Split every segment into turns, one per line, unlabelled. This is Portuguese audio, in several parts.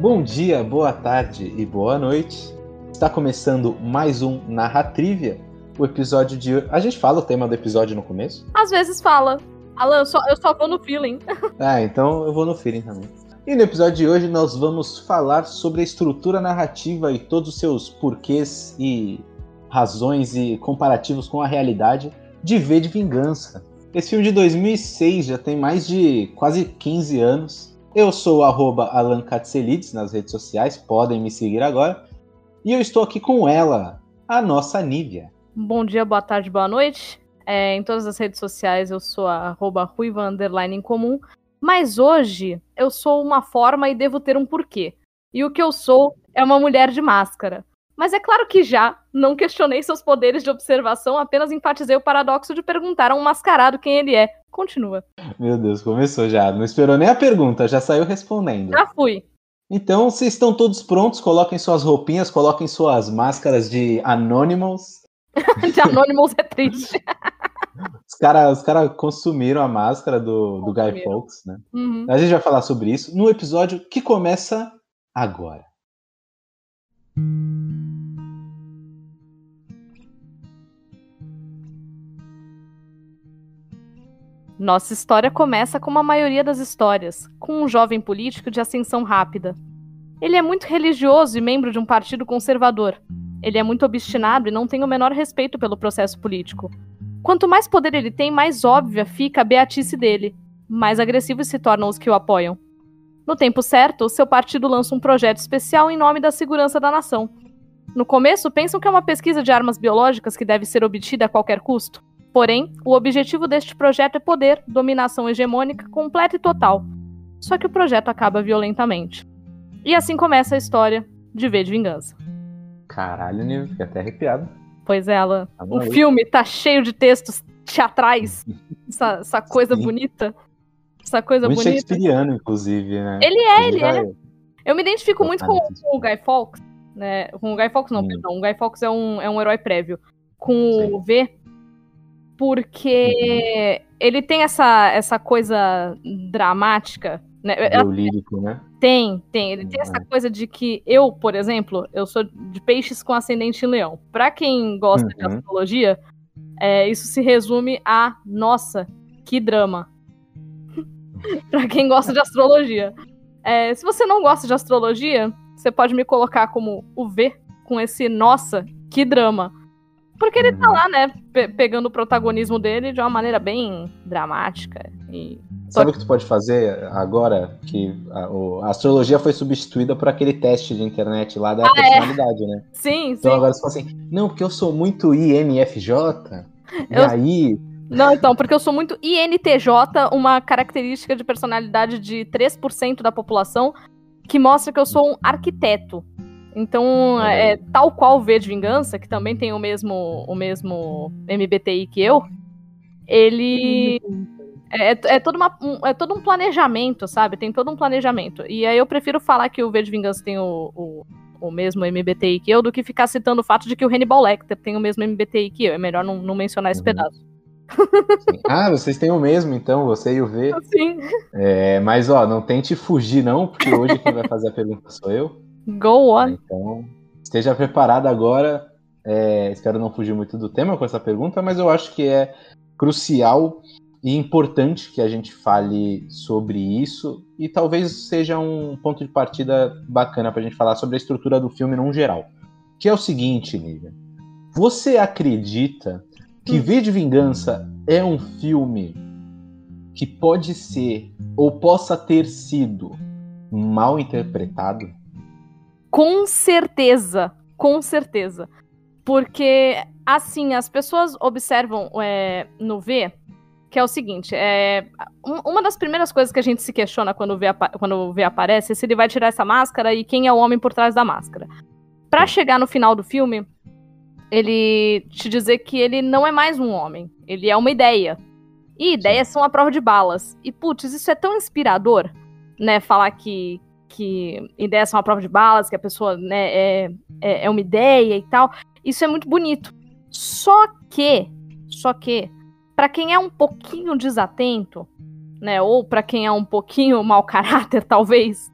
Bom dia, boa tarde e boa noite. Está começando mais um Narratrivia. O episódio de hoje. A gente fala o tema do episódio no começo?
Às vezes fala. Alan, eu só, eu só vou no feeling.
Ah, então eu vou no feeling também. E no episódio de hoje nós vamos falar sobre a estrutura narrativa e todos os seus porquês e razões e comparativos com a realidade de V de Vingança. Esse filme de 2006 já tem mais de quase 15 anos. Eu sou arroba Alan Katselides nas redes sociais, podem me seguir agora. E eu estou aqui com ela, a nossa Nívia.
Bom dia, boa tarde, boa noite. É, em todas as redes sociais eu sou a arroba ruiva underline em comum. Mas hoje eu sou uma forma e devo ter um porquê. E o que eu sou é uma mulher de máscara. Mas é claro que já não questionei seus poderes de observação, apenas enfatizei o paradoxo de perguntar a um mascarado quem ele é. Continua.
Meu Deus, começou já. Não esperou nem a pergunta, já saiu respondendo.
Já fui.
Então, vocês estão todos prontos? Coloquem suas roupinhas, coloquem suas máscaras de Anonymous.
de Anonymous é triste.
Os caras os cara consumiram a máscara do, do Guy Fawkes, né?
Uhum.
A gente vai falar sobre isso no episódio que começa agora.
Nossa história começa como a maioria das histórias, com um jovem político de ascensão rápida. Ele é muito religioso e membro de um partido conservador. Ele é muito obstinado e não tem o menor respeito pelo processo político. Quanto mais poder ele tem, mais óbvia fica a beatice dele. Mais agressivos se tornam os que o apoiam. No tempo certo, seu partido lança um projeto especial em nome da segurança da nação. No começo, pensam que é uma pesquisa de armas biológicas que deve ser obtida a qualquer custo. Porém, o objetivo deste projeto é poder, dominação hegemônica completa e total. Só que o projeto acaba violentamente. E assim começa a história de V de Vingança.
Caralho, Nil, fiquei até arrepiado.
Pois é, ela.
Tá
o filme tá cheio de textos teatrais. essa, essa coisa
Sim.
bonita. Essa coisa
Muito
bonita.
shakespeareano, inclusive, né?
Ele é, ele é. Eu me identifico muito com, com o Guy Fawkes, né? Com o Guy Fawkes não,
Hum.
perdão. O Guy Fawkes é um, é um herói prévio. Com
Sim.
o V, porque ele tem essa, essa coisa dramática, né?
Lírico, né?
Tem, tem. Ele tem essa coisa de que eu, por exemplo, eu sou de peixes com ascendente em leão. Pra quem gosta de
Uhum.
astrologia, é, isso se resume a, nossa, que drama. pra quem gosta de astrologia. É, se você não gosta de astrologia, você pode me colocar como o V com esse nossa, que drama. Porque ele tá
Uhum.
lá, né, pe- pegando o protagonismo dele de uma maneira bem dramática e
Sabe o que tu pode fazer agora que a, o- a astrologia foi substituída por aquele teste de internet lá da
Ah, é?
personalidade, né?
Sim, sim.
Então agora você fala assim, não, porque eu sou muito INFJ, e
Eu-
aí
Não, então, porque eu sou muito INTJ, uma característica de personalidade de 3% da população, que mostra que eu sou um arquiteto. Então,
aí.
é, tal qual o V de Vingança, que também tem o mesmo, o mesmo MBTI que eu, ele. É, é, todo uma, um, é todo um planejamento, sabe? Tem todo um planejamento. E aí eu prefiro falar que o V de Vingança tem o, o, o mesmo MBTI que eu do que ficar citando o fato de que o Hannibal Lecter tem o mesmo MBTI que eu. É melhor não, não mencionar esse
Uhum.
pedaço.
assim, ah, vocês têm o mesmo, então, você e o V.
Sim.
É, mas ó, não tente fugir não, porque hoje quem vai fazer a pergunta sou eu.
Go on.
Então, esteja preparado agora. É, espero não fugir muito do tema com essa pergunta, mas eu acho que é crucial e importante que a gente fale sobre isso e talvez seja um ponto de partida bacana para a gente falar sobre a estrutura do filme num geral. Que é o seguinte, Lívia. Você acredita que
Hum.
V de Vingança é um filme que pode ser ou possa ter sido mal interpretado?
Com certeza. Com certeza. Porque, assim, as pessoas observam é, no V que é o seguinte: é, um- uma das primeiras coisas que a gente se questiona quando o, quando o V aparece é se ele vai tirar essa máscara e quem é o homem por trás da máscara. Pra chegar no final do filme, ele te dizer que ele não é mais um homem, ele é uma ideia. E ideias são a prova de balas. E, putz, isso é tão inspirador, né? Falar que, que ideias são a prova de balas, que a pessoa né, é, é, é uma ideia e tal. Isso é muito bonito. Só que, só que, para quem é um pouquinho desatento, né? Ou para quem é um pouquinho mau caráter, talvez,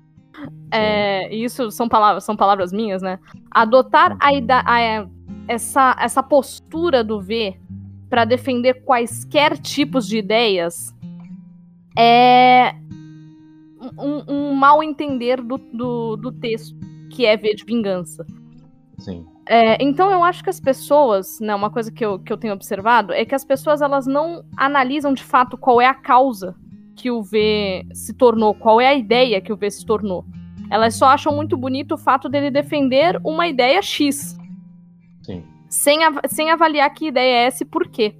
é, isso são palavras, são palavras minhas, né? Adotar a, a, essa, essa postura do V para defender quaisquer tipos de ideias é um, um mal entender do, do, do, texto, que é V de vingança.
Sim.
É, então eu acho que as pessoas, né, uma coisa que eu, que eu tenho observado é que as pessoas elas não analisam de fato qual é a causa que o V se tornou, qual é a ideia que o V se tornou. Elas só acham muito bonito o fato dele defender uma ideia X.
Sim.
Sem, av sem avaliar que ideia é essa e por quê.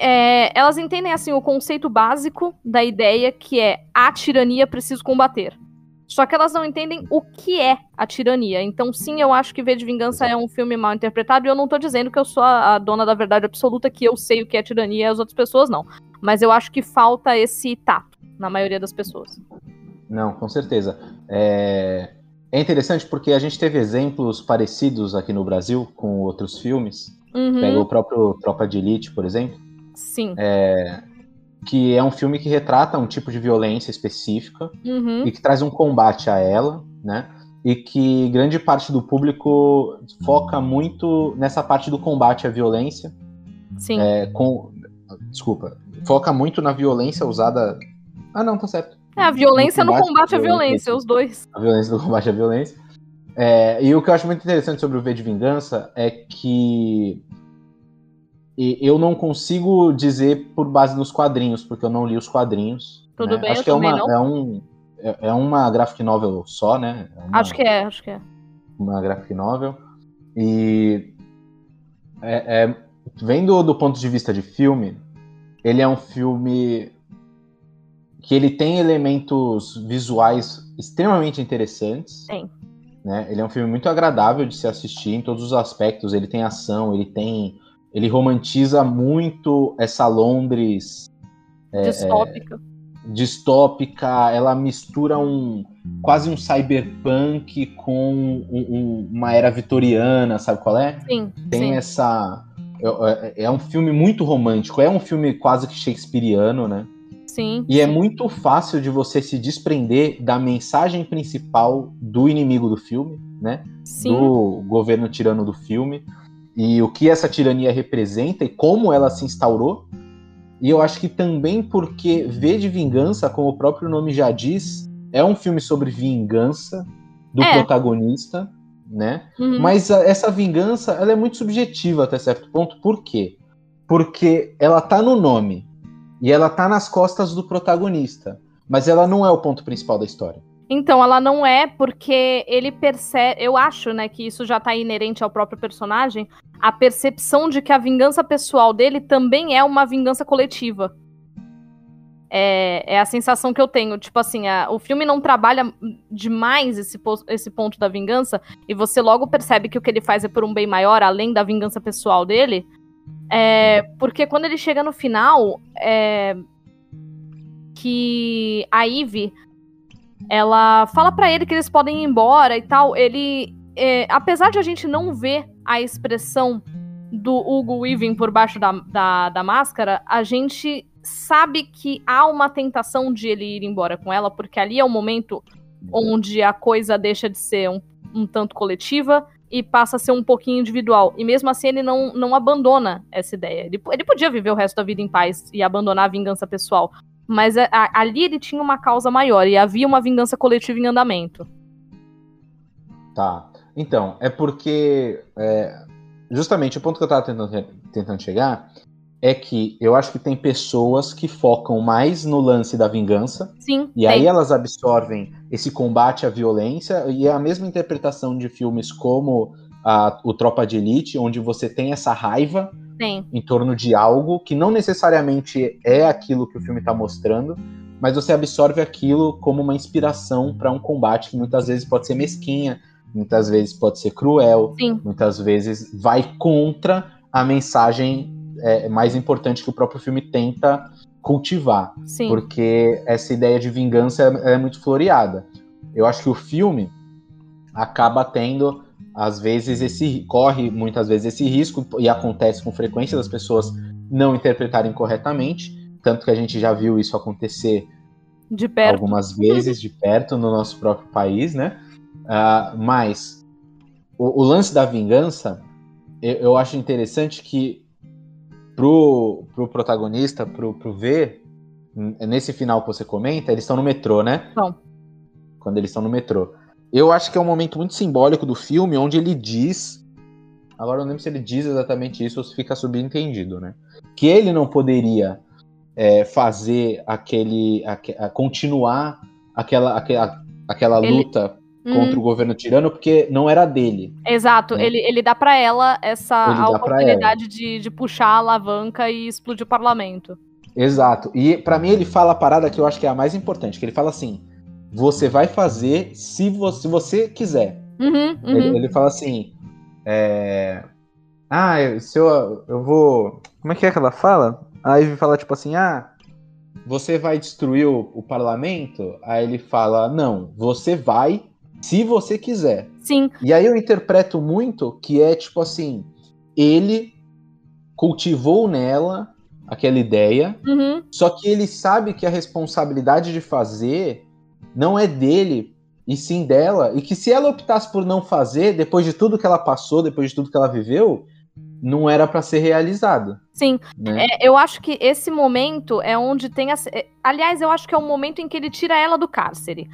É, elas entendem assim o conceito básico da ideia que é a tirania preciso combater. Só que elas não entendem o que é a tirania. Então, sim, eu acho que V de Vingança é um filme mal interpretado. E eu não tô dizendo que eu sou a, a dona da verdade absoluta, que eu sei o que é tirania e as outras pessoas não. Mas eu acho que falta esse tato na maioria das pessoas.
Não, com certeza. É, é interessante porque a gente teve exemplos parecidos aqui no Brasil com outros filmes.
Uhum.
Pega o próprio Tropa de Elite, por exemplo.
Sim.
É, que é um filme que retrata um tipo de violência específica
uhum.
e que traz um combate a ela, né? E que grande parte do público foca muito nessa parte do combate à violência.
Sim.
É, com, desculpa, foca muito na violência usada. Ah, não, tá certo.
É, a violência no combate, no combate à violência, os dois.
A violência no combate à violência. É, e o que eu acho muito interessante sobre o V de Vingança é que eu não consigo dizer por base nos quadrinhos, porque eu não li os quadrinhos.
Tudo
né?
bem,
acho
eu
que é uma,
não.
É, um, é, é uma graphic novel só, né? É uma,
acho que é, acho que é.
Uma graphic novel. E é, é, vendo do ponto de vista de filme, ele é um filme que ele tem elementos visuais extremamente interessantes.
Tem.
Né? Ele é um filme muito agradável de se assistir em todos os aspectos. Ele tem ação, ele tem ele romantiza muito essa Londres
distópica.
É, distópica, ela mistura um quase um cyberpunk com um, um, uma era vitoriana, sabe qual é?
Sim.
Tem
sim.
essa é, é um filme muito romântico, é um filme quase que shakespeariano, né?
Sim.
E é muito fácil de você se desprender da mensagem principal do inimigo do filme, né?
Sim.
Do governo tirano do filme e o que essa tirania representa e como ela se instaurou. E eu acho que também porque V de Vingança, como o próprio nome já diz, é um filme sobre vingança do
É.
protagonista, né?
Uhum.
Mas a- essa vingança, ela é muito subjetiva até certo ponto. Por quê? Porque ela tá no nome e ela tá nas costas do protagonista, mas ela não é o ponto principal da história.
Então, ela não é porque ele percebe. Eu acho, né, que isso já tá inerente ao próprio personagem. A percepção de que a vingança pessoal dele também é uma vingança coletiva. É, é a sensação que eu tenho. Tipo assim, a- o filme não trabalha demais esse, esse ponto da vingança. E você logo percebe que o que ele faz é por um bem maior, além da vingança pessoal dele. É, porque quando ele chega no final, é, que a Ivy ela fala pra ele que eles podem ir embora e tal. Ele, é, apesar de a gente não ver a expressão do Hugo Weaving por baixo da, da, da máscara, a gente sabe que há uma tentação de ele ir embora com ela, porque ali é o momento onde a coisa deixa de ser um, um tanto coletiva e passa a ser um pouquinho individual. E mesmo assim ele não, não abandona essa ideia. Ele, ele podia viver o resto da vida em paz e abandonar a vingança pessoal. Mas a- a- ali ele tinha uma causa maior e havia uma vingança coletiva em andamento.
Tá. Então, é porque. é, justamente o ponto que eu tava tentando, tentando chegar é que eu acho que tem pessoas que focam mais no lance da vingança.
Sim,
E
tem.
aí elas absorvem esse combate à violência e é a mesma interpretação de filmes como a, o Tropa de Elite, onde você tem essa raiva
tem.
em torno de algo que não necessariamente é aquilo que o filme está mostrando, mas você absorve aquilo como uma inspiração para um combate que muitas vezes pode ser mesquinha, muitas vezes pode ser cruel,
Sim.
muitas vezes vai contra a mensagem é, mais importante que o próprio filme tenta cultivar,
Sim.
porque essa ideia de vingança é, é muito floreada. Eu acho que o filme acaba tendo às vezes esse corre muitas vezes esse risco e acontece com frequência das pessoas não interpretarem corretamente, tanto que a gente já viu isso acontecer
De perto.
algumas vezes de perto no nosso próprio país, né? Uh, mas o, o, lance da vingança, eu, eu, acho interessante que pro, pro protagonista, pro, pro V, nesse final que você comenta, eles estão no metrô, né?
Não.
Quando eles estão no metrô. Eu acho que é um momento muito simbólico do filme, onde ele diz. Agora eu não lembro se ele diz exatamente isso ou se fica subentendido, né? Que ele não poderia é, fazer aquele. A, a continuar aquela, aquela, aquela ele... luta contra uhum. o governo tirano porque não era dele.
Exato, né? ele, ele dá para ela essa oportunidade de, de puxar a alavanca e explodir o parlamento.
Exato. E para mim ele fala a parada que eu acho que é a mais importante, que ele fala assim: você vai fazer se você, se você quiser.
Uhum, uhum.
Ele, ele, fala assim: é... ah, se eu, eu vou. Como é que é que ela fala? Aí ele fala tipo assim: ah, você vai destruir o, o parlamento? Aí ele fala: não, você vai se você quiser.
Sim.
E aí eu interpreto muito que é tipo assim: ele cultivou nela aquela ideia,
uhum.
só que ele sabe que a responsabilidade de fazer não é dele e sim dela, e que se ela optasse por não fazer, depois de tudo que ela passou, depois de tudo que ela viveu, não era para ser realizado.
Sim, né? é, eu acho que esse momento é onde tem. A, é, aliás, eu acho que é o momento em que ele tira ela do cárcere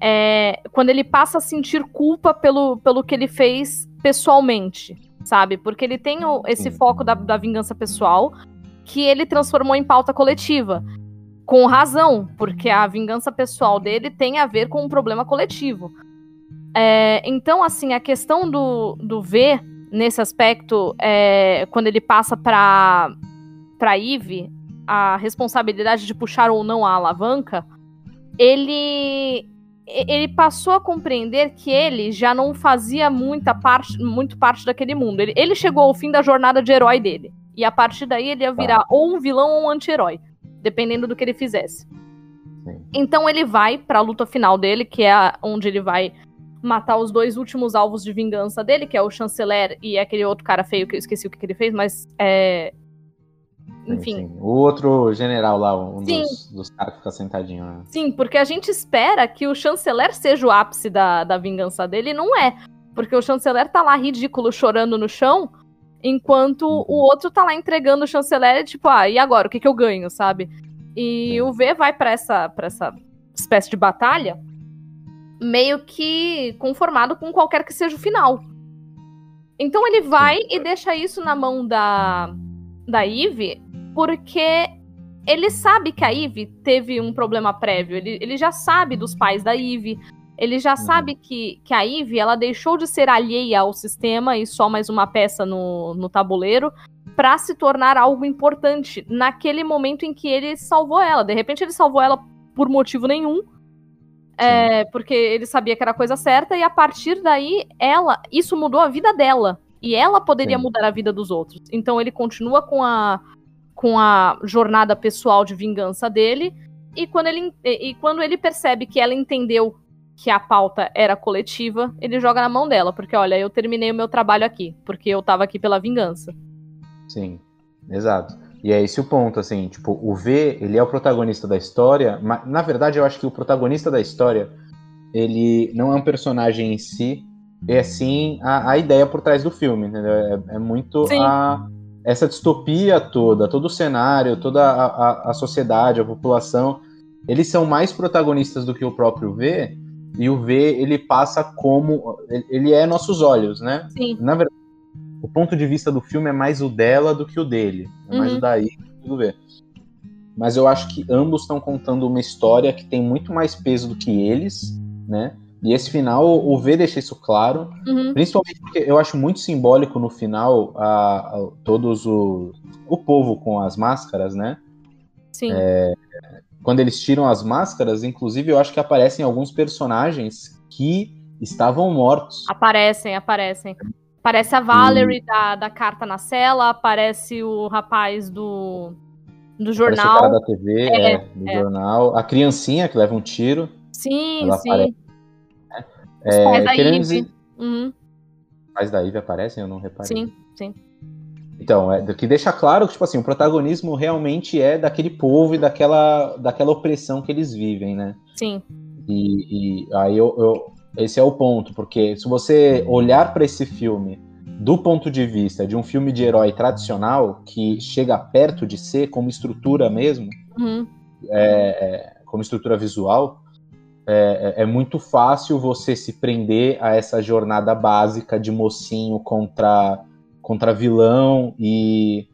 é, quando ele passa a sentir culpa pelo, pelo que ele fez pessoalmente, sabe? Porque ele tem o, esse foco da, da vingança pessoal que ele transformou em pauta coletiva. Com razão, porque a vingança pessoal dele tem a ver com um problema coletivo. É, então, assim, a questão do, do V, nesse aspecto, é, quando ele passa para para Eve a responsabilidade de puxar ou não a alavanca, ele ele passou a compreender que ele já não fazia muita parte, muito parte daquele mundo. Ele, ele chegou ao fim da jornada de herói dele. E a partir daí ele ia tá. virar ou um vilão ou um anti-herói, dependendo do que ele fizesse. Sim. Então ele vai para a luta final dele, que é onde ele vai matar os dois últimos alvos de vingança dele, que é o chanceler e aquele outro cara feio que eu esqueci o que, que ele fez, mas é, enfim. Sim, sim.
O outro general lá, um dos, dos, caras que fica sentadinho. Né?
Sim, porque a gente espera que o chanceler seja o ápice da, da vingança dele, e não é. Porque o chanceler tá lá ridículo, chorando no chão, enquanto uhum. o outro tá lá entregando o chanceler, tipo, ah, e agora? O que, que eu ganho, sabe? E sim. o V vai para essa, pra essa espécie de batalha meio que conformado com qualquer que seja o final. Então ele vai e deixa isso na mão da, da Eve porque ele sabe que a Eve teve um problema prévio. Ele, ele já sabe dos pais da Eve. Ele já uhum. sabe que, que a Eve ela deixou de ser alheia ao sistema e só mais uma peça no, no tabuleiro para se tornar algo importante naquele momento em que ele salvou ela. De repente ele salvou ela por motivo nenhum. É, porque ele sabia que era a coisa certa, e a partir daí, ela. Isso mudou a vida dela. E ela poderia Sim. mudar a vida dos outros. Então ele continua com a, com a jornada pessoal de vingança dele. E quando ele, e quando ele percebe que ela entendeu que a pauta era coletiva, ele joga na mão dela, porque olha, eu terminei o meu trabalho aqui, porque eu tava aqui pela vingança.
Sim, exato. E é esse o ponto, assim, tipo, o V, ele é o protagonista da história, mas na verdade eu acho que o protagonista da história, ele não é um personagem em si, é sim a, a ideia por trás do filme, entendeu? É, é muito a, essa distopia toda, todo o cenário, toda a, a, a, sociedade, a população, eles são mais protagonistas do que o próprio V, e o V ele passa como. Ele é nossos olhos, né?
Sim.
Na verdade, o ponto de vista do filme é mais o dela do que o dele. É mais uhum. o daí do V. Mas eu acho que ambos estão contando uma história que tem muito mais peso do que eles, né? E esse final, o V deixa isso claro,
uhum.
principalmente porque eu acho muito simbólico no final a, a todos o, o povo com as máscaras, né?
Sim.
É, quando eles tiram as máscaras, inclusive eu acho que aparecem alguns personagens que estavam mortos.
Aparecem, aparecem. Aparece a Valerie da, da carta na cela, aparece o rapaz do, do jornal. Aparece o
cara da TV, é, é, do é. jornal. A criancinha que leva um tiro.
Sim, sim. Aparece.
Os é, pais da Ivy. Dizer... Uhum. Os pais da Ivy aparecem, eu não reparei.
Sim, sim.
Então, é, que deixa claro que, tipo assim, o protagonismo realmente é daquele povo e daquela, daquela opressão que eles vivem, né?
Sim.
E, e aí eu, eu, esse é o ponto, porque se você olhar para esse filme do ponto de vista de um filme de herói tradicional, que chega perto de ser, como estrutura mesmo,
Uhum.
é, é, como estrutura visual, é, é- é muito fácil você se prender a essa jornada básica de mocinho contra, contra vilão e,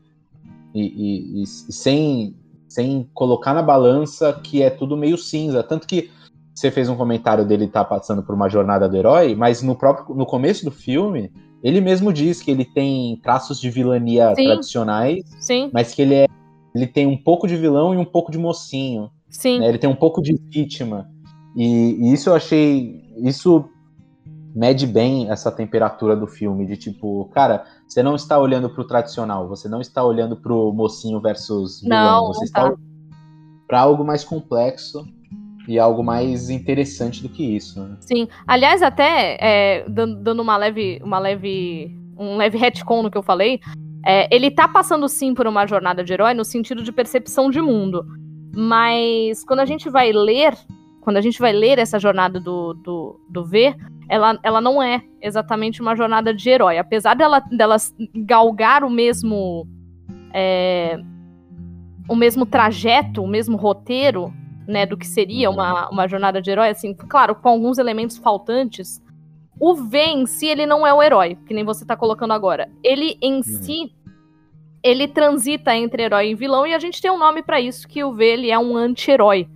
e, e- e- sem, sem colocar na balança que é tudo meio cinza. Tanto que você fez um comentário dele estar passando por uma jornada do herói, mas no próprio no começo do filme, ele mesmo diz que ele tem traços de vilania
Sim.
tradicionais,
Sim,
mas que ele é ele tem um pouco de vilão e um pouco de mocinho.
sim.
né? Ele tem um pouco de vítima. E, e isso eu achei. Isso mede bem essa temperatura do filme. De tipo, cara, você não está olhando pro tradicional, você não está olhando pro mocinho versus vilão. Você
não
está
tá.
olhando pra algo mais complexo e algo mais interessante do que isso. né?
Sim. Aliás, até é, dan- dando uma leve, uma leve, um leve retcon no que eu falei, é, ele tá passando sim por uma jornada de herói no sentido de percepção de mundo. Mas quando a gente vai ler, quando a gente vai ler essa jornada do, do, do V, ela, ela não é exatamente uma jornada de herói. Apesar dela, dela galgar o mesmo. é, o mesmo trajeto, o mesmo roteiro, né, do que seria uma, uma jornada de herói, assim, claro, com alguns elementos faltantes. O V em si, ele não é o herói, que nem você tá colocando agora. Ele em si, ele transita entre herói e vilão, e a gente tem um nome pra isso, que o V, ele é um anti-herói.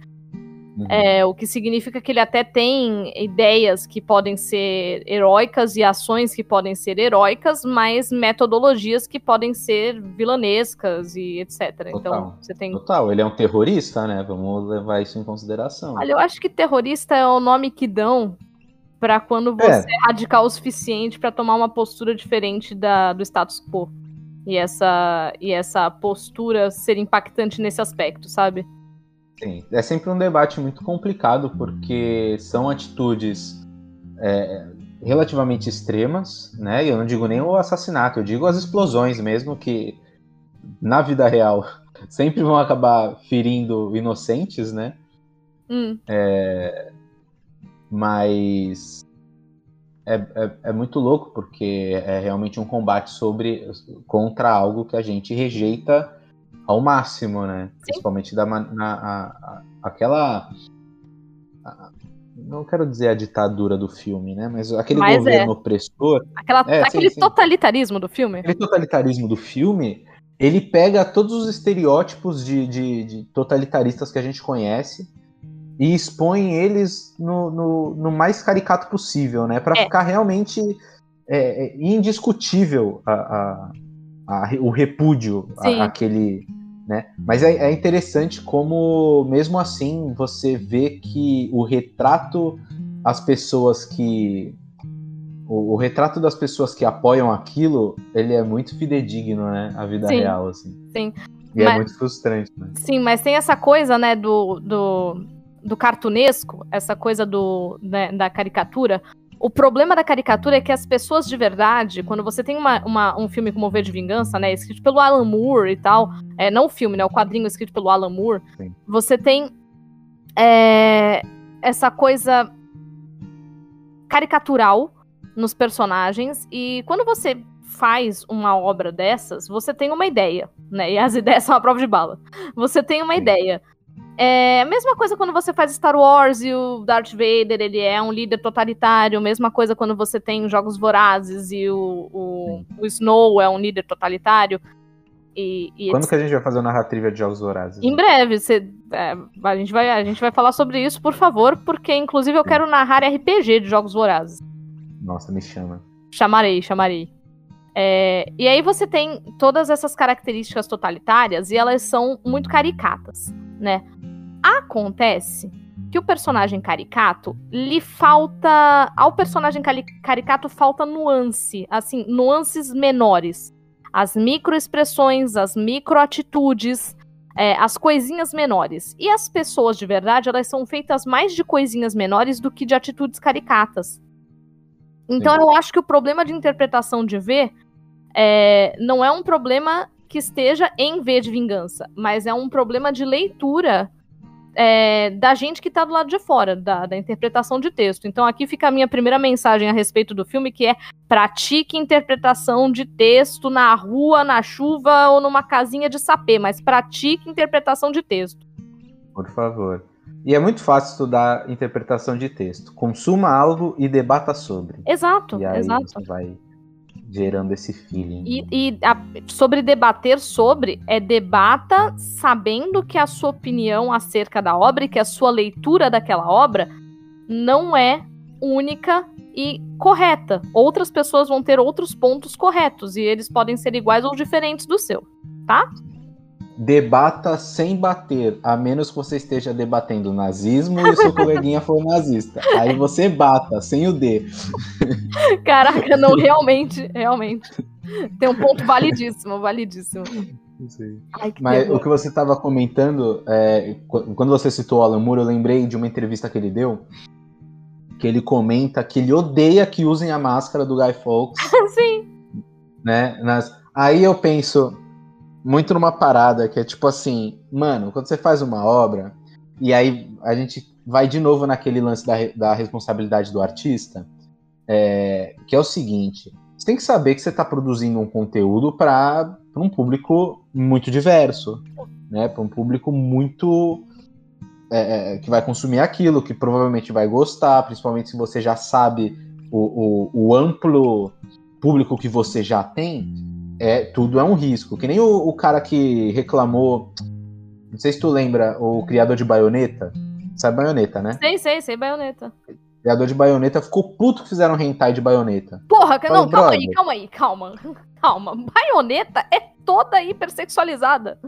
Uhum.
É, o que significa que ele até tem ideias que podem ser heróicas e ações que podem ser heróicas, mas metodologias que podem ser vilanescas e etc. Então,
Total.
você tem
Total, ele é um terrorista, né? Vamos levar isso em consideração.
Olha, eu acho que terrorista é o nome que dão pra quando
É.
você é, radical o suficiente pra tomar uma postura diferente da, do status quo. E essa, e essa postura ser impactante nesse aspecto, sabe?
Sim, é sempre um debate muito complicado porque são atitudes é, relativamente extremas, né? E eu não digo nem o assassinato, eu digo as explosões mesmo que na vida real sempre vão acabar ferindo inocentes, né?
Hum,
Mas é, é, é muito louco porque é realmente um combate sobre contra algo que a gente rejeita ao máximo, né? Principalmente da na, a- a- aquela a- não quero dizer a ditadura do filme, né? Mas aquele
Mas
governo opressor,
aquela,
É, sim,
aquele
sim.
totalitarismo do filme.
aquele totalitarismo do filme, ele pega todos os estereótipos de, de- de totalitaristas que a gente conhece e expõe eles no, no- no mais caricato possível, né? Para
É.
ficar realmente é, é, indiscutível a- a- a- o repúdio
Sim.
a- àquele. Né? Mas é, é interessante como, mesmo assim, você vê que o retrato, as pessoas que o, o retrato das pessoas que apoiam aquilo, ele é muito fidedigno, né? A vida
Sim.
real, assim.
Sim.
E é
Mas-
muito frustrante, né?
Sim, mas tem essa coisa, né, do, do, do cartunesco, essa coisa do, né, da caricatura. O problema da caricatura é que as pessoas de verdade, quando você tem uma, uma- um filme como O V de Vingança, né, escrito pelo Alan Moore e tal, é, não o filme, né, o quadrinho escrito pelo Alan Moore,
Sim.
você tem é, essa coisa caricatural nos personagens e quando você faz uma obra dessas, você tem uma ideia, né? E as ideias são a prova de bala. Você tem uma
Sim.
ideia. É a mesma coisa quando você faz Star Wars e o Darth Vader, ele é um líder totalitário. Mesma coisa quando você tem Jogos Vorazes e o, o, o Snow é um líder totalitário. E, e
Quando que a gente vai fazer o narrativa de Jogos Vorazes?
em breve, você- é, a, gente vai, a gente vai falar sobre isso, por favor, porque inclusive eu
Sim.
quero narrar RPG de Jogos Vorazes.
Nossa, me chama.
Chamarei, chamarei. É, e aí você tem todas essas características totalitárias e elas são muito caricatas, né? Acontece que o personagem caricato lhe falta. Ao personagem caricato falta nuance, assim, nuances menores. As microexpressões, as microatitudes, é, as coisinhas menores. E as pessoas de verdade, elas são feitas mais de coisinhas menores do que de atitudes caricatas. Então eu acho que o problema de interpretação de V é, não é um problema que esteja em V de vingança, mas é um problema de leitura é, da gente que está do lado de fora, da, da, interpretação de texto. Então aqui fica a minha primeira mensagem a respeito do filme, que é pratique interpretação de texto na rua, na chuva ou numa casinha de sapê, mas pratique interpretação de texto.
Por favor. E é muito fácil estudar interpretação de texto. Consuma algo e debata sobre.
Exato,
e aí
exato.
Você vai gerando esse feeling.
E, e a, sobre debater sobre, é debata sabendo que a sua opinião acerca da obra e que a sua leitura daquela obra não é única e correta. Outras pessoas vão ter outros pontos corretos e eles podem ser iguais ou diferentes do seu, tá?
Debata sem bater, a menos que você esteja debatendo nazismo e o seu coleguinha for nazista. Aí você bata, sem o D.
Caraca, não, realmente, realmente. Tem um ponto validíssimo, validíssimo.
Ai, Mas terror. o que você estava comentando, é, quando você citou o Alan Moore, eu lembrei de uma entrevista que ele deu, que ele comenta que ele odeia que usem a máscara do Guy Fawkes.
Sim.
Né? Nas... Aí eu penso, muito numa parada que é tipo assim, mano, quando você faz uma obra, e aí a gente vai de novo naquele lance da, da responsabilidade do artista, é, que é o seguinte: você tem que saber que você está produzindo um conteúdo para um público muito diverso, né? Para um público muito é, é, que vai consumir aquilo, que provavelmente vai gostar, principalmente se você já sabe o, o, o amplo público que você já tem é tudo é um risco. Que nem o, o, cara que reclamou. Não sei se tu lembra, o criador de baioneta. Sabe baioneta, né?
Sei, sei, sei, baioneta.
Criador de baioneta ficou puto que fizeram hentai de baioneta.
Porra, não, calma aí, calma aí, calma. Calma. Baioneta é toda hipersexualizada.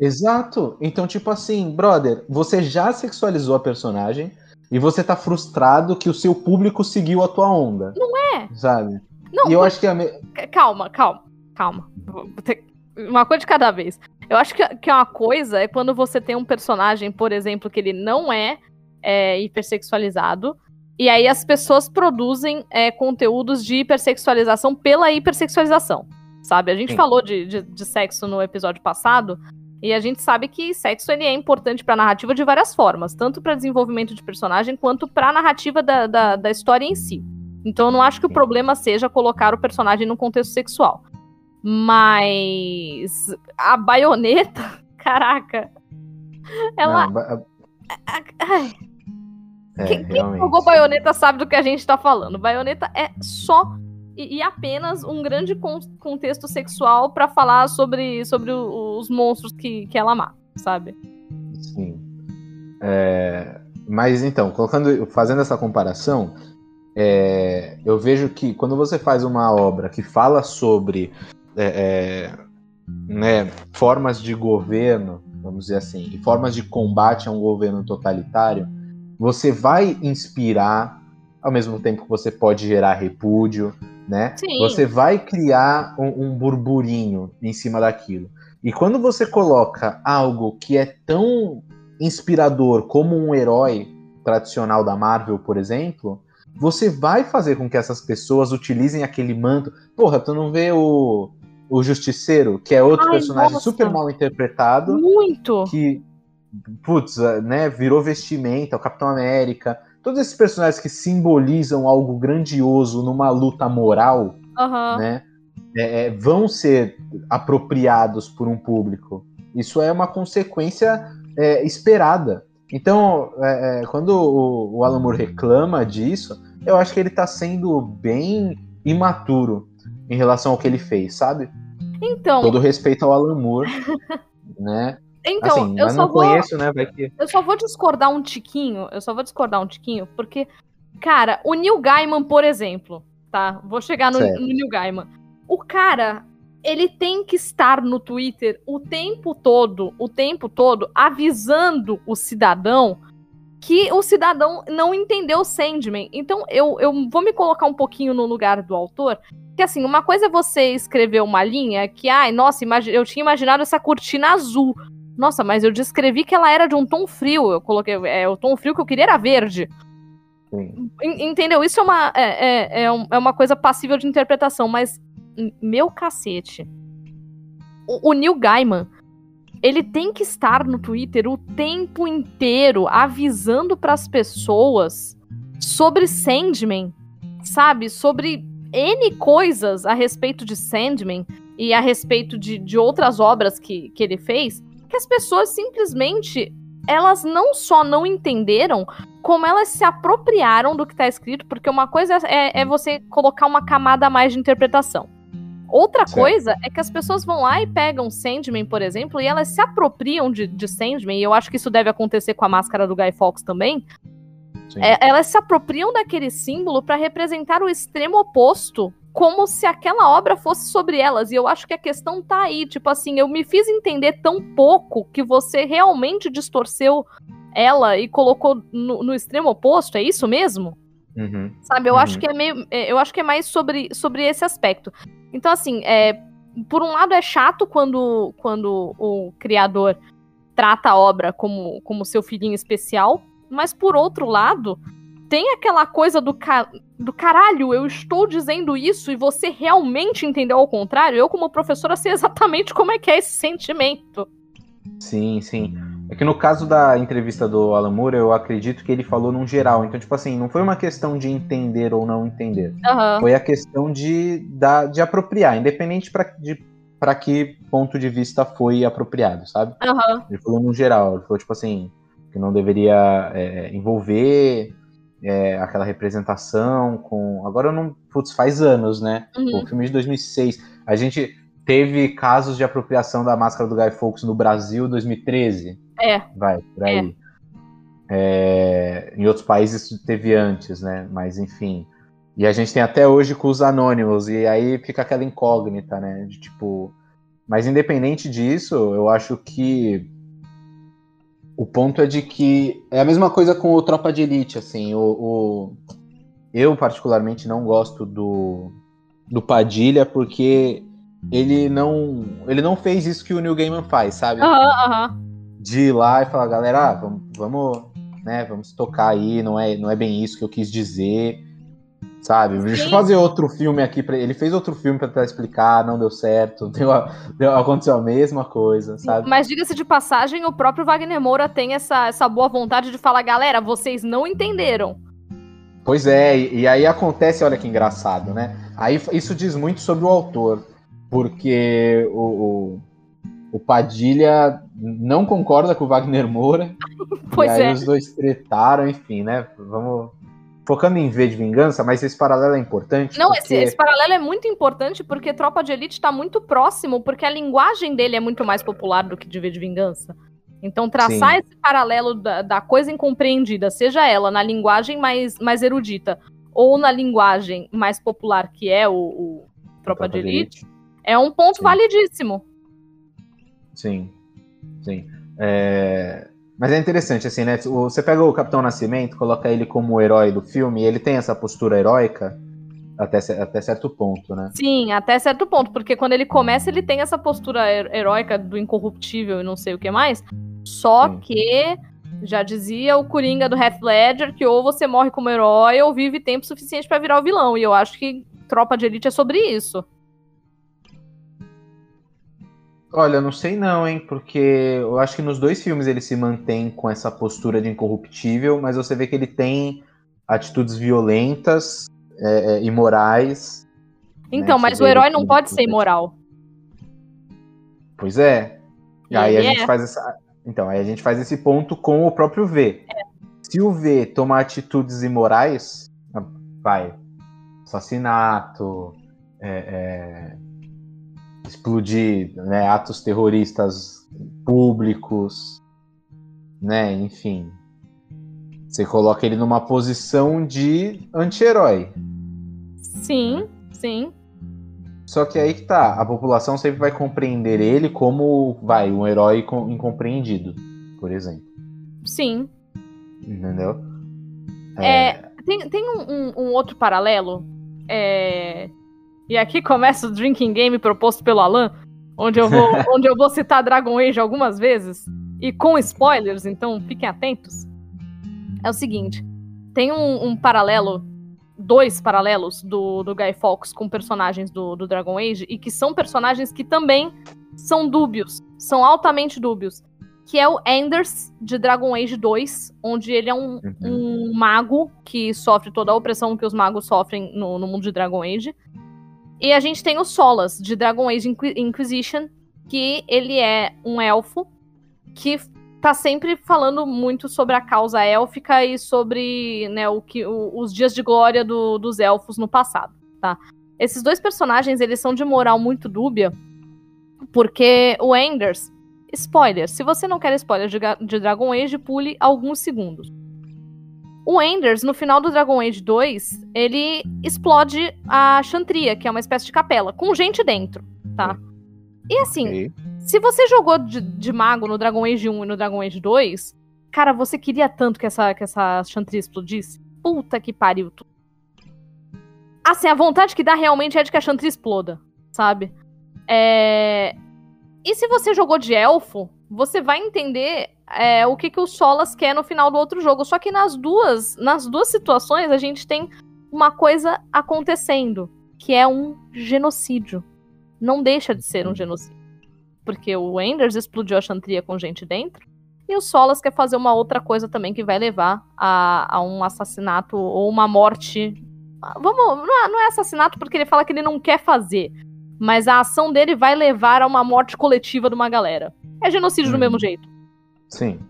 Exato. Então, tipo assim, brother, você já sexualizou a personagem e você tá frustrado que o seu público seguiu a tua onda.
Não é?
Sabe? Não, e eu acho que a me...
Calma, calma calma. Uma coisa de cada vez. Eu acho que, que uma coisa é quando você tem um personagem, por exemplo, que ele não é, é hipersexualizado. E aí as pessoas produzem é, conteúdos de hipersexualização pela hipersexualização. Sabe? A gente Sim. falou de, de, de, sexo no episódio passado. E a gente sabe que sexo ele é importante para a narrativa de várias formas, tanto para desenvolvimento de personagem quanto para a narrativa da, da, da história em si. Então eu não acho que o problema seja colocar o personagem num contexto sexual. Mas a baioneta, caraca. Ela. Não, ba... Ai. É, quem, quem jogou baioneta sabe do que a gente tá falando. Baioneta é só e, e apenas um grande con contexto sexual para falar sobre, sobre os monstros que, que ela mata, sabe?
Sim. É, mas então, colocando, fazendo essa comparação, é, eu vejo que quando você faz uma obra que fala sobre é, é, né, formas de governo, vamos dizer assim, formas de combate a um governo totalitário, você vai inspirar, ao mesmo tempo que você pode gerar repúdio, né? Sim. Você vai criar um, um burburinho em cima daquilo. E quando você coloca algo que é tão inspirador como um herói tradicional da Marvel, por exemplo, você vai fazer com que essas pessoas utilizem aquele manto. Porra, tu não vê o o Justiceiro, que é outro Ai, personagem nossa. super mal interpretado.
Muito!
Que, putz, né, virou vestimenta, o Capitão América. Todos esses personagens que simbolizam algo grandioso numa luta moral,
uhum.
né, é, é, vão ser apropriados por um público. Isso é uma consequência é, esperada. Então, é, é, quando o, o Alan Moore reclama disso, eu acho que ele está sendo bem imaturo em relação ao que ele fez, sabe?
Então.
Todo respeito ao Alan Moore, né?
Então, assim, eu só vou, conheço, né? Que... Eu só vou discordar um tiquinho. Eu só vou discordar um tiquinho, porque, cara, o Neil Gaiman, por exemplo, tá? Vou chegar no, no Neil Gaiman. O cara, ele tem que estar no Twitter o tempo todo, o tempo todo, avisando o cidadão que o cidadão não entendeu o Sandman. Então, eu, eu vou me colocar um pouquinho no lugar do autor porque assim, uma coisa é você escrever uma linha que, ai, nossa, eu tinha imaginado essa cortina azul. Nossa, mas eu descrevi que ela era de um tom frio. Eu coloquei. É, o tom frio que eu queria era verde. Sim. Entendeu? Isso é uma, é, é, é, é uma coisa passível de interpretação, mas meu cacete. O, o Neil Gaiman, ele tem que estar no Twitter o tempo inteiro avisando para as pessoas sobre Sandman, sabe? Sobre N coisas a respeito de Sandman e a respeito de, de outras obras que, que ele fez, que as pessoas simplesmente elas não só não entenderam, como elas se apropriaram do que está escrito, porque uma coisa é, é, você colocar uma camada a mais de interpretação. Outra certo. coisa é que as pessoas vão lá e pegam Sandman, por exemplo, e elas se apropriam de, de Sandman, e eu acho que isso deve acontecer com a máscara do Guy Fawkes também. É, elas se apropriam daquele símbolo para representar o extremo oposto como se aquela obra fosse sobre elas. E eu acho que a questão tá aí. Tipo assim, eu me fiz entender tão pouco que você realmente distorceu ela e colocou no, no extremo oposto. É isso mesmo?
Uhum.
Sabe, eu
uhum.
acho que é meio. É, eu acho que é mais sobre, sobre esse aspecto. Então, assim, é, por um lado é chato quando, quando o criador trata a obra como, como seu filhinho especial, mas por outro lado, tem aquela coisa do, ca... do caralho, eu estou dizendo isso e você realmente entendeu ao contrário? Eu, como professora, sei exatamente como é que é esse sentimento.
Sim, sim. É que no caso da entrevista do Alan Moore, eu acredito que ele falou num geral. Então, tipo assim, não foi uma questão de entender ou não entender.
Uhum.
Foi a questão de, da, de apropriar, independente para de para que ponto de vista foi apropriado, sabe?
Uhum.
Ele falou no geral, ele falou tipo assim, que não deveria é, envolver é, aquela representação com. Agora eu não. Putz, faz anos, né?
Uhum.
O filme de 2006. A gente teve casos de apropriação da máscara do Guy Fawkes no Brasil 2013.
É.
Vai, por aí. É. É, em outros países teve antes, né? Mas enfim. E a gente tem até hoje com os anônimos, e aí fica aquela incógnita, né? De tipo. Mas independente disso, eu acho que o ponto é de que é a mesma coisa com o Tropa de Elite, assim, o, o, eu particularmente não gosto do, do Padilha porque ele não ele não fez isso que o Neil Gaiman faz, sabe?
Aham, uhum, aham. Uhum.
De ir lá e falar, galera, ah, vamos, vamos, né, vamos tocar aí, não é, não é bem isso que eu quis dizer. Sabe? Sim. Deixa eu fazer outro filme aqui. Pra... Ele fez outro filme para explicar, não deu certo. Deu, deu, aconteceu a mesma coisa, sabe?
Mas diga-se de passagem, o próprio Wagner Moura tem essa, essa boa vontade de falar, galera, vocês não entenderam.
Pois é, e, e aí acontece, olha que engraçado, né? Aí isso diz muito sobre o autor, porque o, o, o Padilha não concorda com o Wagner Moura.
pois
e aí
é.
os dois tretaram, enfim, né? Vamos focando em V de Vingança, mas esse paralelo é importante.
Não,
porque...
esse, esse, paralelo é muito importante porque Tropa de Elite está muito próximo, porque a linguagem dele é muito mais popular do que de V de Vingança. Então, traçar Sim. esse paralelo da, da, coisa incompreendida, seja ela na linguagem mais, mais erudita ou na linguagem mais popular, que é o, o Tropa, Tropa de, Elite, de Elite, é um ponto Sim. validíssimo.
Sim, sim. É... Mas é interessante, assim, né? Você pega o Capitão Nascimento, coloca ele como o herói do filme, e ele tem essa postura heróica até, até certo ponto, né?
Sim, até certo ponto, porque quando ele começa, ele tem essa postura heróica do incorruptível e não sei o que mais. Só Sim. que já dizia o Coringa do Heath Ledger que ou você morre como herói ou vive tempo suficiente para virar o vilão. E eu acho que Tropa de Elite é sobre isso.
Olha, não sei não, hein? Porque eu acho que nos dois filmes ele se mantém com essa postura de incorruptível, mas você vê que ele tem atitudes violentas, é, é, imorais.
Então, né? mas o herói não pode ser imoral.
Pois é. E aí a gente é. faz essa. Então, aí a gente faz esse ponto com o próprio V.
É.
Se o V tomar atitudes imorais, vai. Assassinato, é, é explodir né, atos terroristas públicos, né? Enfim, você coloca ele numa posição de anti-herói.
Sim, sim.
Só que aí que tá, a população sempre vai compreender ele como, vai, um herói incompreendido, por exemplo.
Sim.
Entendeu?
É, é tem, tem um, um, um outro paralelo é, e aqui começa o drinking game proposto pelo Alan, onde eu vou, onde eu vou citar Dragon Age algumas vezes e com spoilers, então fiquem atentos. É o seguinte, tem um, um paralelo dois paralelos do, do Guy Fawkes com personagens do, do Dragon Age e que são personagens que também são dúbios, são altamente dúbios. Que é o Anders de Dragon Age 2, onde ele é um, uhum. um mago que sofre toda a opressão que os magos sofrem no, no mundo de Dragon Age. E a gente tem o Solas de Dragon Age Inquisition, que ele é um elfo que tá sempre falando muito sobre a causa élfica e sobre né, o que, o, os dias de glória do, dos elfos no passado, tá? Esses dois personagens, eles são de moral muito dúbia, porque o Enders... Spoiler, se você não quer spoiler de, de Dragon Age, pule alguns segundos. O Enders, no final do Dragon Age 2, ele explode a Chantria, que é uma espécie de capela, com gente dentro, tá? E assim, okay. Se você jogou de, de, mago no Dragon Age 1 e no Dragon Age 2, cara, você queria tanto que essa, que essa Chantry explodisse? Puta que pariu. Assim, a vontade que dá realmente é de que a Chantry exploda, sabe? É... E se você jogou de elfo, você vai entender é, o que, que o Solas quer no final do outro jogo. Só que nas duas, nas duas situações a gente tem uma coisa acontecendo, que é um genocídio. Não deixa de ser um genocídio porque o Enders explodiu a Chantria com gente dentro. E o Solas quer fazer uma outra coisa também que vai levar a, a um assassinato ou uma morte. Vamos, não é, não é assassinato porque ele fala que ele não quer fazer. Mas a ação dele vai levar a uma morte coletiva de uma galera. É genocídio hum. do mesmo jeito.
Sim.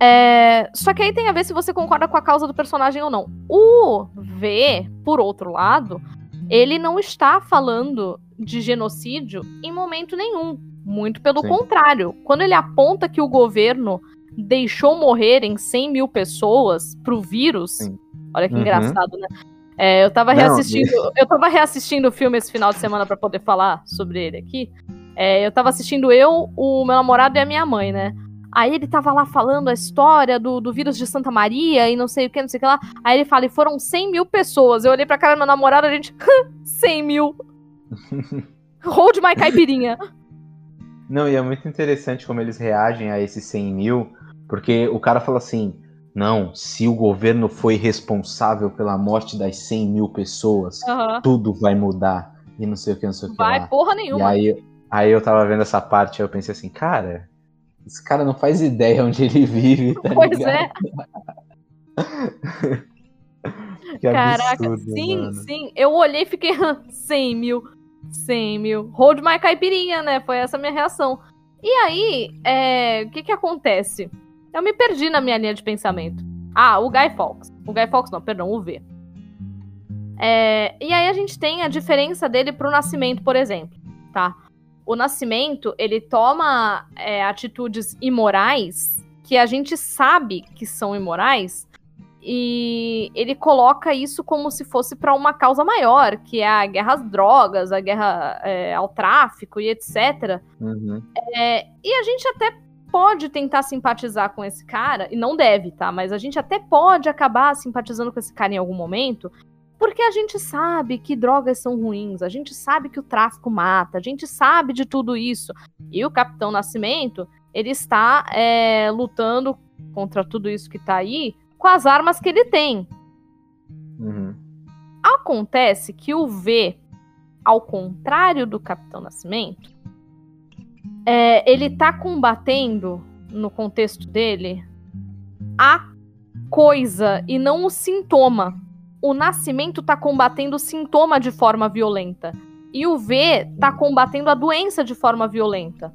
É, só que aí tem a ver se você concorda com a causa do personagem ou não. O V, por outro lado, ele não está falando de genocídio em momento nenhum. Muito pelo Sim. contrário. Quando ele aponta que o governo deixou morrerem 100 mil pessoas pro vírus, Sim. olha que uhum. engraçado, né? É, eu tava reassistindo, Não, eu tava reassistindo o filme esse final de semana para poder falar sobre ele aqui. É, eu tava assistindo eu, o meu namorado e a minha mãe, né? Aí ele tava lá falando a história do, do vírus de Santa Maria e não sei o que, não sei o que lá. Aí ele fala, e foram 100 mil pessoas. Eu olhei pra cara do meu namorado, a gente, 100 mil. Hold my caipirinha.
Não, e é muito interessante como eles reagem a esses 100 mil, porque o cara fala assim: não, se o governo foi responsável pela morte das 100 mil pessoas, uhum. tudo vai mudar. E não sei o que, não sei o que.
Vai, lá. porra nenhuma.
E aí, aí eu tava vendo essa parte, eu pensei assim, cara, esse cara não faz ideia onde ele vive, tá
pois
ligado?
é. que Caraca, absurdo, sim, mano. sim. Eu olhei e fiquei 100 mil. 100 mil. Hold my caipirinha, né? Foi essa a minha reação. E aí, é... o que que acontece? Eu me perdi na minha linha de pensamento. Ah, o Guy Fawkes. O Guy Fawkes não, perdão, o V. É... E aí a gente tem a diferença dele pro Nascimento, por exemplo, tá? O Nascimento, ele toma é, atitudes imorais que a gente sabe que são imorais, e ele coloca isso como se fosse para uma causa maior, que é a guerra às drogas, a guerra é, ao tráfico e etc.
Uhum.
É, e a gente até pode tentar simpatizar com esse cara, e não deve, tá? Mas a gente até pode acabar simpatizando com esse cara em algum momento, porque a gente sabe que drogas são ruins, a gente sabe que o tráfico mata, a gente sabe de tudo isso. E o Capitão Nascimento, ele está é, lutando contra tudo isso que tá aí com as armas que ele tem.
Uhum.
Acontece que o V, ao contrário do Capitão Nascimento, é, ele tá combatendo, no contexto dele, a coisa e não o sintoma. O Nascimento tá combatendo o sintoma de forma violenta. E o V tá combatendo a doença de forma violenta.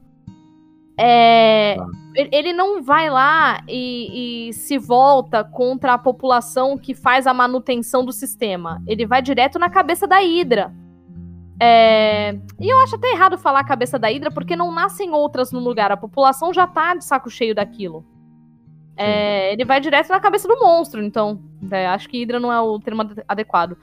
É, tá. Ele não vai lá e, e, se volta contra a população que faz a manutenção do sistema. Ele vai direto na cabeça da Hidra. É, e eu acho até errado falar cabeça da Hidra, porque não nascem outras no lugar. A população já tá de saco cheio daquilo. É, ele vai direto na cabeça do monstro, então. É, acho que Hidra não é o termo adequado.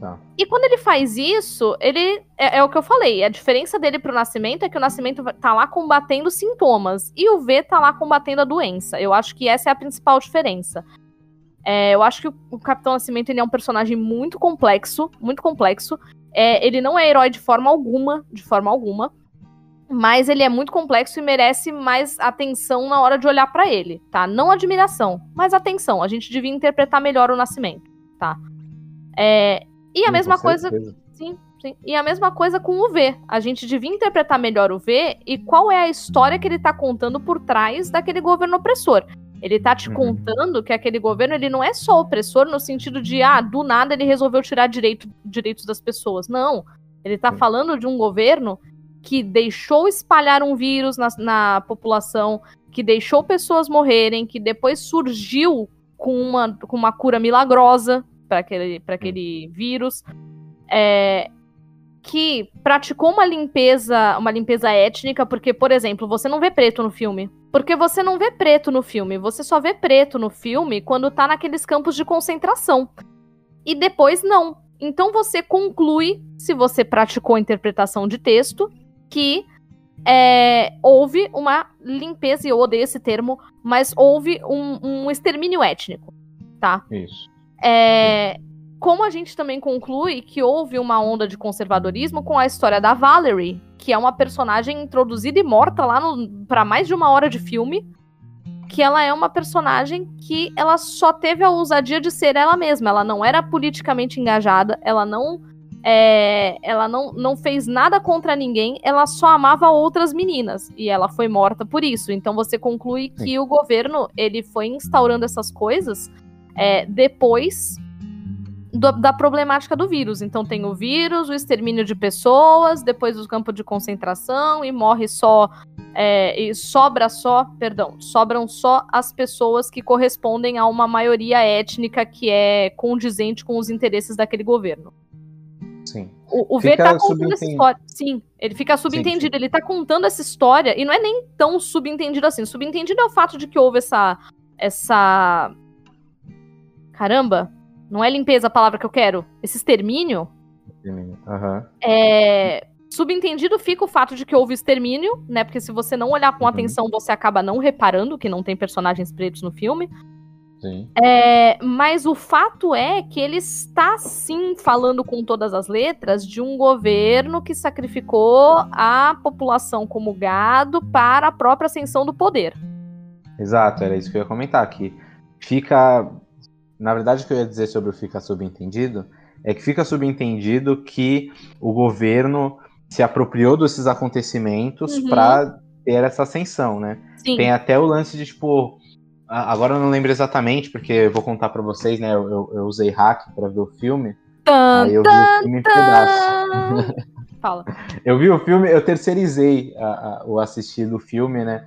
Tá.
E quando ele faz isso, ele. É, é, o que eu falei. A diferença dele pro Nascimento é que o Nascimento tá lá combatendo sintomas. E o V tá lá combatendo a doença. Eu acho que essa é a principal diferença. É, eu acho que o, o, Capitão Nascimento ele é um personagem muito complexo. Muito complexo. É, ele não é herói de forma alguma. De forma alguma. Mas ele é muito complexo e merece mais atenção na hora de olhar para ele, tá? Não admiração, mas atenção. A gente devia interpretar melhor o Nascimento, tá? É, e a
Sim,
mesma coisa. Sim, sim. E a mesma coisa com o V. A gente devia interpretar melhor o V e qual é a história que ele tá contando por trás daquele governo opressor. Ele tá te
Uhum.
contando que aquele governo ele não é só opressor no sentido de, ah, do nada ele resolveu tirar direito, direitos das pessoas. Não. Ele tá
Sim.
falando de um governo que deixou espalhar um vírus na, na população, que deixou pessoas morrerem, que depois surgiu com uma, com uma cura milagrosa para aquele, pra aquele vírus, é, que praticou uma limpeza, uma limpeza étnica, porque, por exemplo, você não vê preto no filme. Porque você não vê preto no filme, você só vê preto no filme quando tá naqueles campos de concentração. E depois não. Então você conclui, se você praticou a interpretação de texto, que é, houve uma limpeza, e eu odeio esse termo, mas houve um, um extermínio étnico, tá?
Isso.
É, como a gente também conclui que houve uma onda de conservadorismo com a história da Valerie, que é uma personagem introduzida e morta lá para mais de uma hora de filme, que ela é uma personagem que ela só teve a ousadia de ser ela mesma. Ela não era politicamente engajada, ela não é, ela não, não fez nada contra ninguém, ela só amava outras meninas e ela foi morta por isso. Então você conclui que o governo ele foi instaurando essas coisas é, depois do- da problemática do vírus. Então tem o vírus, o extermínio de pessoas, depois o campo de concentração e morre só é, e sobra só, perdão, sobram só as pessoas que correspondem a uma maioria étnica que é condizente com os interesses daquele governo.
Sim.
O, o V tá contando essa história. Sim, ele fica subentendido. Ele tá contando essa história e não é nem tão subentendido assim. Subentendido é o fato de que houve essa. Essa. Caramba! Não é limpeza a palavra que eu quero. Esse extermínio.
Aham.
É. Subentendido fica o fato de que houve extermínio, né? Porque se você não olhar com
Uhum.
atenção, você acaba não reparando que não tem personagens pretos no filme.
Sim.
É, mas o fato é que ele está sim falando com todas as letras de um governo que sacrificou a população como gado para a própria ascensão do poder.
Exato, era isso que eu ia comentar aqui. Fica. Na verdade, o que eu ia dizer sobre o fica subentendido é que fica subentendido que o governo se apropriou desses acontecimentos
Uhum.
para ter essa ascensão, né?
Sim.
Tem até o lance de, tipo. Agora eu não lembro exatamente, porque eu vou contar pra vocês, né? Eu, eu- eu usei hack pra ver o filme.
Tan,
aí eu vi o filme em pedaços.
tan. Fala.
Eu vi o filme, eu terceirizei a- a- o assistir do filme, né?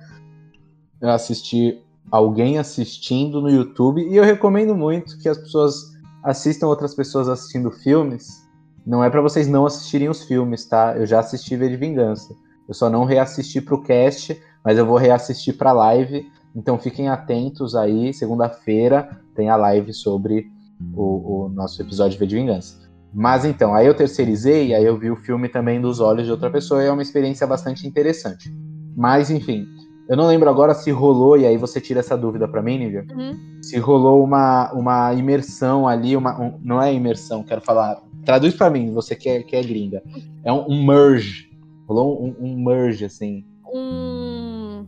Eu assisti alguém assistindo no YouTube e eu recomendo muito que as pessoas assistam outras pessoas assistindo filmes. Não é pra vocês não assistirem os filmes, tá? Eu já assisti V de Vingança. Eu só não reassisti pro cast, mas eu vou reassistir pra live. Então fiquem atentos aí, segunda-feira tem a live sobre o, o nosso episódio V de Vingança. Mas então, aí eu terceirizei, aí eu vi o filme também dos olhos de outra pessoa e é uma experiência bastante interessante. Mas enfim, eu não lembro agora se rolou, e aí você tira essa dúvida pra mim, Nívia,
Uhum.
se rolou uma, uma imersão ali, uma, um- não é imersão, quero falar, traduz pra mim, você que é, que é gringa. É um, um merge, rolou um, um merge, assim,
Um.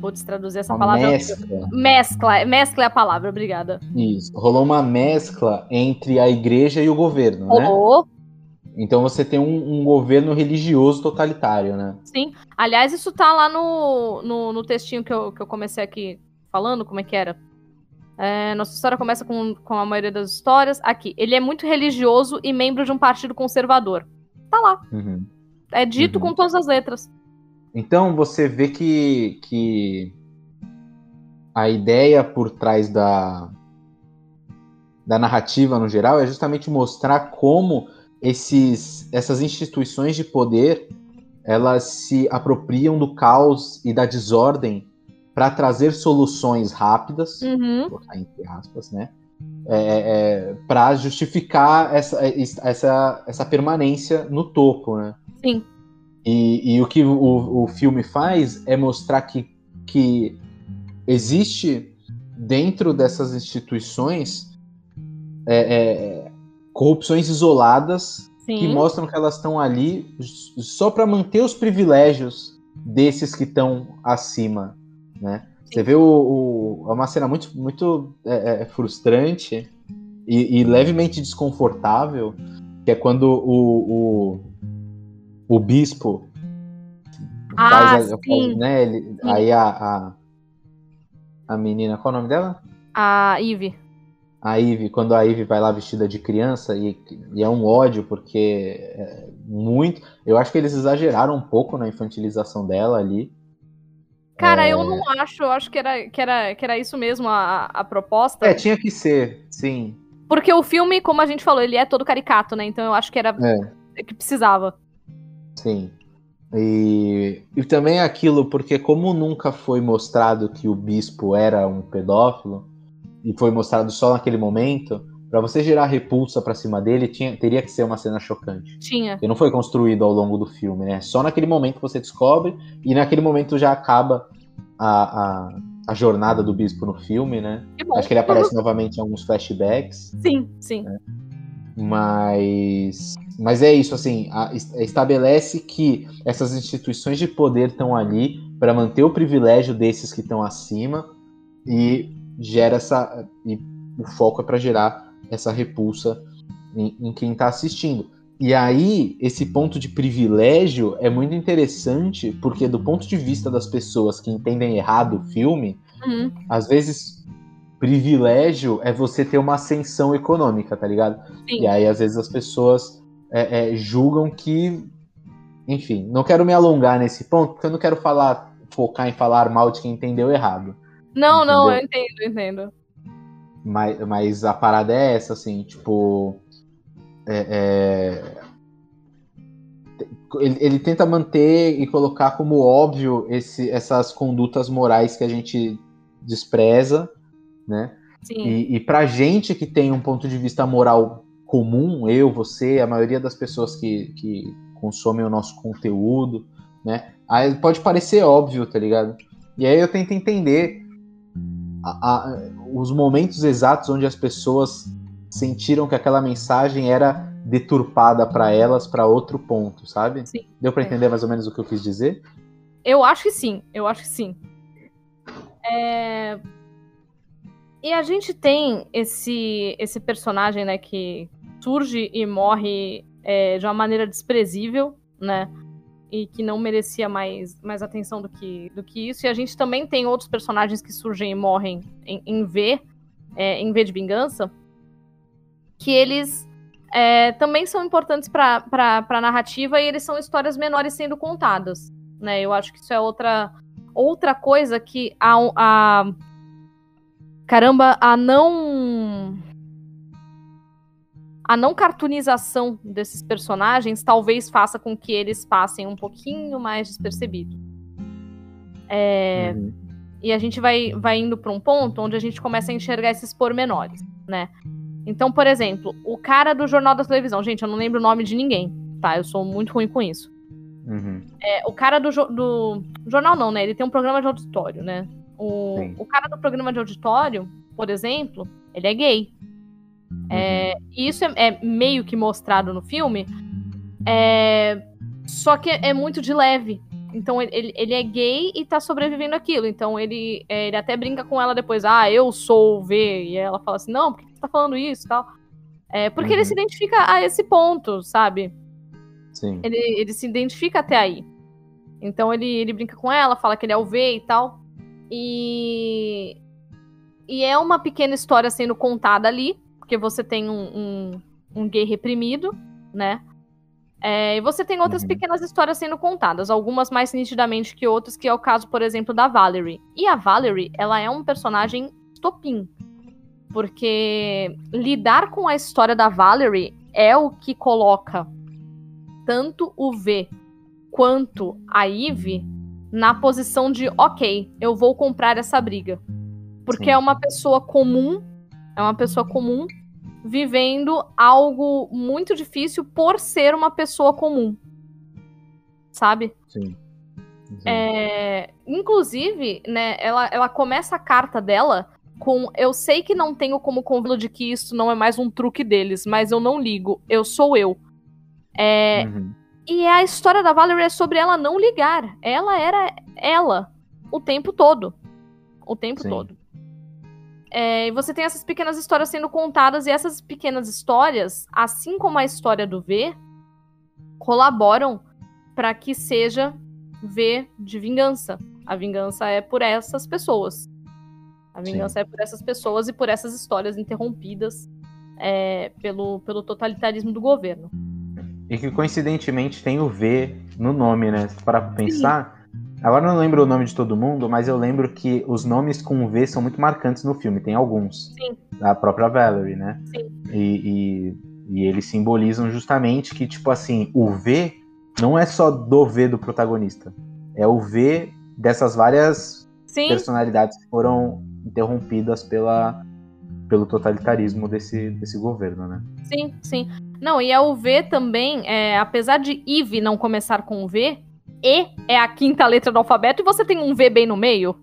Putz, traduzir essa
uma
palavra.
mescla.
Mescla. Mescla é a palavra, obrigada.
Isso, rolou uma mescla entre a igreja e o governo, né?
Rolou.
Então você tem um, um governo religioso totalitário, né?
Sim. Aliás, isso tá lá no, no, no textinho que eu, que eu comecei aqui falando, como é que era? É, nossa história começa com, com a maioria das histórias. Aqui, ele é muito religioso e membro de um partido conservador. Tá lá.
Uhum.
É dito
Uhum.
com todas as letras.
Então você vê que, que a ideia por trás da, da narrativa no geral é justamente mostrar como esses, essas instituições de poder elas se apropriam do caos e da desordem para trazer soluções rápidas,
Uhum.
entre aspas, né? para justificar essa, essa, essa permanência no topo, né?
Sim.
E, e o que o, o filme faz é mostrar que, que existe dentro dessas instituições é, é, corrupções isoladas
Sim.
que mostram que elas estão ali só para manter os privilégios desses que estão acima, né? Você vê o, o- é uma cena muito, muito é, é, frustrante e, e levemente desconfortável, que é quando o, o, o bispo
Ah,
faz, a- faz, né, ele- aí a, a, a menina, qual é o nome dela?
A Eve.
A Ivy, quando a Ivy vai lá vestida de criança, e, e é um ódio, porque é muito. Eu acho que eles exageraram um pouco na infantilização dela ali.
Cara,
É.
eu não acho, eu acho que era, que era, que era isso mesmo a, a proposta.
É, tinha que ser, sim.
Porque o filme, como a gente falou, ele é todo caricato, né? Então eu acho que era
É.
que precisava.
Sim. E, e também aquilo, porque como nunca foi mostrado que o bispo era um pedófilo, e foi mostrado só naquele momento, pra você gerar repulsa pra cima dele, tinha, teria que ser uma cena chocante.
Tinha.
E não foi construído ao longo do filme, né? Só naquele momento você descobre, e naquele momento já acaba a, a, a jornada do bispo no filme, né?
Que.
Acho que ele aparece novamente em alguns flashbacks.
Sim, sim.
Mas, mas é isso, assim, a- es- estabelece que essas instituições de poder estão ali para manter o privilégio desses que estão acima e gera essa. E o foco é para gerar essa repulsa em, em quem está assistindo. E aí, esse ponto de privilégio é muito interessante, porque do ponto de vista das pessoas que entendem errado o filme,
Uhum.
às vezes privilégio é você ter uma ascensão econômica, tá ligado?
Sim.
E aí, às vezes, as pessoas é, é, julgam que. Enfim, não quero me alongar nesse ponto, porque eu não quero falar, focar em falar mal de quem entendeu errado.
Não, não, eu
Entendeu?
entendo, eu entendo.
Mas, mas a parada é essa, assim, tipo. é- é, Ele, ele tenta manter e colocar como óbvio esse, essas condutas morais que a gente despreza, né?
Sim.
E, e pra gente que tem um ponto de vista moral comum, eu, você, a maioria das pessoas que, que consomem o nosso conteúdo, né? Aí pode parecer óbvio, tá ligado? E aí eu tento entender a- a- os momentos exatos onde as pessoas sentiram que aquela mensagem era deturpada pra elas pra outro ponto, sabe?
Sim.
Deu pra
É.
entender mais ou menos o que eu quis dizer?
Eu acho que sim, eu acho que sim. É, E a gente tem esse, esse personagem, né, que surge e morre é, de uma maneira desprezível, né? E que não merecia mais, mais atenção do que, do que isso. E a gente também tem outros personagens que surgem e morrem em, em V, é, em V de Vingança, que eles é, também são importantes para a narrativa e eles são histórias menores sendo contadas né? Eu acho que isso é outra outra coisa que a, a caramba, a não a não cartoonização desses personagens talvez faça com que eles passem um pouquinho mais despercebidos. É,
Uhum.
e a gente vai, vai indo para um ponto onde a gente começa a enxergar esses pormenores, né? Então, por exemplo, o cara do Jornal da Televisão, gente, eu não lembro o nome de ninguém, tá? Eu sou muito ruim com isso.
Uhum.
É, o cara do, do jornal não, né? Ele tem um programa de auditório, né? O,
Sim.
o cara do programa de auditório, por exemplo, ele é gay. É, e isso é, é meio que mostrado no filme. É, só que é muito de leve. Então ele- ele, ele é gay e tá sobrevivendo aquilo. Então ele, é, ele até brinca com ela depois, ah, eu sou o V. E ela fala assim, não, por que você tá falando isso e tal? É, porque ele
Uhum.
se identifica a esse ponto, sabe?
Sim.
ele, ele se identifica até aí. Então ele, ele brinca com ela, fala que ele é o V e tal. E. E é uma pequena história sendo contada ali, porque você tem um, um, um gay reprimido, né? É, e você tem outras
Uhum.
pequenas histórias sendo contadas, algumas mais nitidamente que outras, que é o caso, por exemplo, da Valerie. E a Valerie, ela é um personagem estopim. Porque lidar com a história da Valerie é o que coloca tanto o V quanto a Eve na posição de, ok, eu vou comprar essa briga. Porque
Sim.
é uma pessoa comum, é uma pessoa comum vivendo algo muito difícil por ser uma pessoa comum. Sabe?
Sim.
É, inclusive, né, ela, ela começa a carta dela com eu sei que não tenho como convê-lo de que isso não é mais um truque deles, mas eu não ligo, eu sou eu. É,
Uhum.
e a história da Valerie é sobre ela não ligar. Ela era ela o tempo todo. O tempo
Sim.
todo. É, e você tem essas pequenas histórias sendo contadas, e essas pequenas histórias, assim como a história do V, colaboram para que seja V de vingança. A vingança é por essas pessoas. A vingança Sim. é por essas pessoas e por essas histórias interrompidas é, pelo, pelo totalitarismo do governo.
E que coincidentemente tem o V no nome, né? Para pensar. Agora eu não lembro o nome de todo mundo, mas eu lembro que os nomes com V são muito marcantes no filme. Tem alguns.
Sim.
A própria Valerie, né?
Sim.
E, e, e eles simbolizam justamente que, tipo assim, o V não é só do V do protagonista. É o V dessas várias Sim. personalidades que foram interrompidas pela, pelo totalitarismo desse, desse governo, né?
Sim, sim. Não, e a V também, é, apesar de IV não começar com V, E é a quinta letra do alfabeto e você tem um V bem no meio.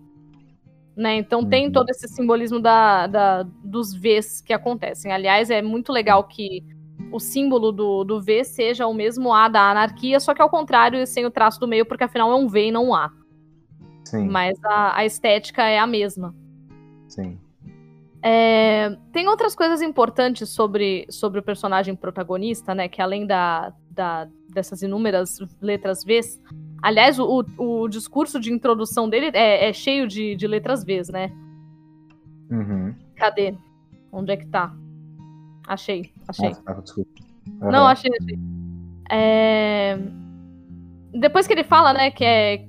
Né? Então uhum. tem todo esse simbolismo da, da, dos Vs que acontecem. Aliás, é muito legal que o símbolo do, do V seja o mesmo A da anarquia, só que ao contrário, sem o traço do meio, porque afinal é um V e não um A.
Sim.
Mas a, a estética é a mesma.
Sim.
É, tem outras coisas importantes sobre, sobre o personagem protagonista, né? Que além da, da, dessas inúmeras letras Vs. Aliás, o, o discurso de introdução dele é, é cheio de, de letras Vs, né?
Uhum.
Cadê? Onde é que tá? Achei, achei.
Desculpa.
Uhum. Não, achei, achei. É... Depois que ele fala, né, que é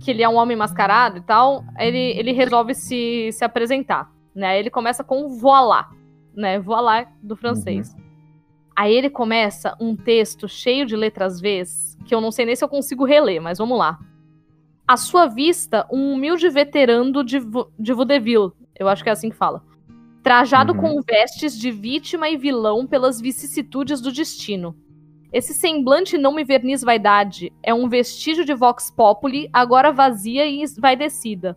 que ele é um homem mascarado e tal, ele, ele resolve se, se apresentar, né? Ele começa com voilá, né? Voilá do francês. Uhum. Aí ele começa um texto cheio de letras V, que eu não sei nem se eu consigo reler, mas vamos lá. À sua vista, um humilde veterano de, de vaudeville, eu acho que é assim que fala, trajado uhum. com vestes de vítima e vilão pelas vicissitudes do destino. Esse semblante não me verniz vaidade, é um vestígio de vox populi, agora vazia e esvaidecida.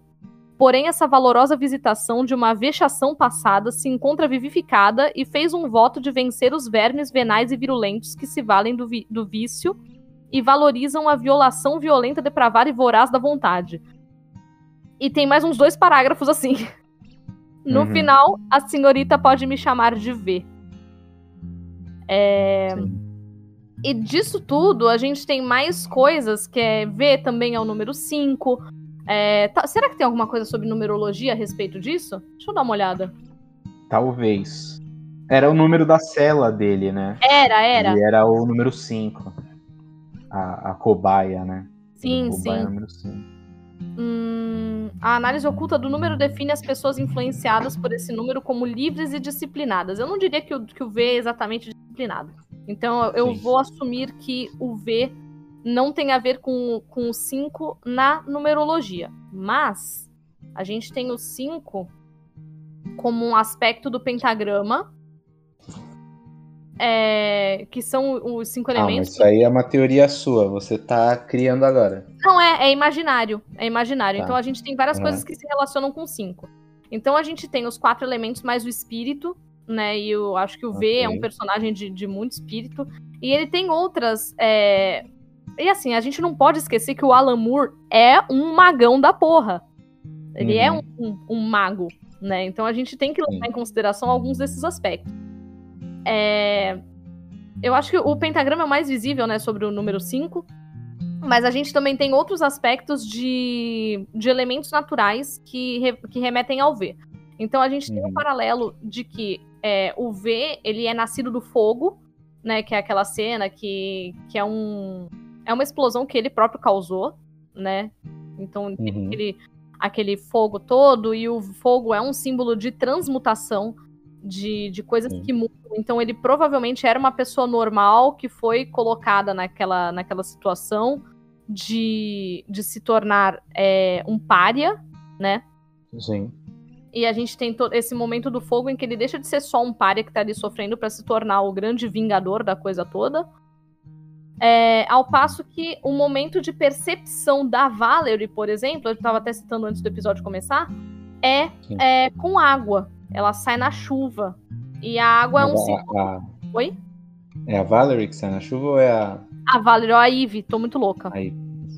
Porém, essa valorosa visitação de uma vexação passada se encontra vivificada e fez um voto de vencer os vermes venais e virulentos que se valem do, do vício e valorizam a violação violenta, depravada e voraz da vontade. E tem mais uns dois parágrafos assim. No uhum. final, a senhorita pode me chamar de V. É... E disso tudo, a gente tem mais coisas, que é V também é o número 5. É... Tá... Será que tem alguma coisa sobre numerologia a respeito disso? Deixa eu dar uma olhada.
Talvez. Era o número da cela dele, né?
Era, era.
E era o número 5. A, a cobaia, né?
Sim, cobaia sim. Número 5. Hum a análise oculta do número define as pessoas influenciadas por esse número como livres e disciplinadas. Eu não diria que o, que o V é exatamente disciplinado. Então eu Sim. vou assumir que o V não tem a ver com, com o 5 na numerologia. Mas a gente tem o 5 como um aspecto do pentagrama é, que são os cinco elementos.
Ah, isso aí é uma teoria sua, você tá criando agora.
Não, é, é imaginário. É imaginário. Tá. Então a gente tem várias uhum. coisas que se relacionam com cinco. Então a gente tem os quatro elementos mais o espírito, né? E eu acho que o V é um personagem de, de muito espírito. E ele tem outras. É... E assim, a gente não pode esquecer que o Alan Moore é um magão da porra. Ele é uhum. é um, um, um, mago, né? Então a gente tem que levar em consideração alguns desses aspectos. É... Eu acho que o pentagrama é o mais visível, né, sobre o número 5. Mas a gente também tem outros aspectos de, de elementos naturais que, re, que remetem ao V. Então a gente uhum. tem um uhum. paralelo de que é, o V ele é nascido do fogo, né? Que é aquela cena que, que é um é uma explosão que ele próprio causou, né? Então uhum. aquele, aquele fogo todo e o fogo é um símbolo de transmutação de, de coisas Sim. que mudam. Então ele provavelmente era uma pessoa normal que foi colocada naquela, naquela situação de, de se tornar é, um pária, né?
Sim.
E a gente tem esse momento do fogo em que ele deixa de ser só um pária que tá ali sofrendo para se tornar o grande vingador da coisa toda. É, ao passo que o momento de percepção da Valerie, por exemplo, eu estava até citando antes do episódio começar, é, é com água. Ela sai na chuva. E a água é um símbolo. A... Oi?
É a Valerie que sai na chuva ou é a.
A Valerie ou a Ivy, tô muito louca.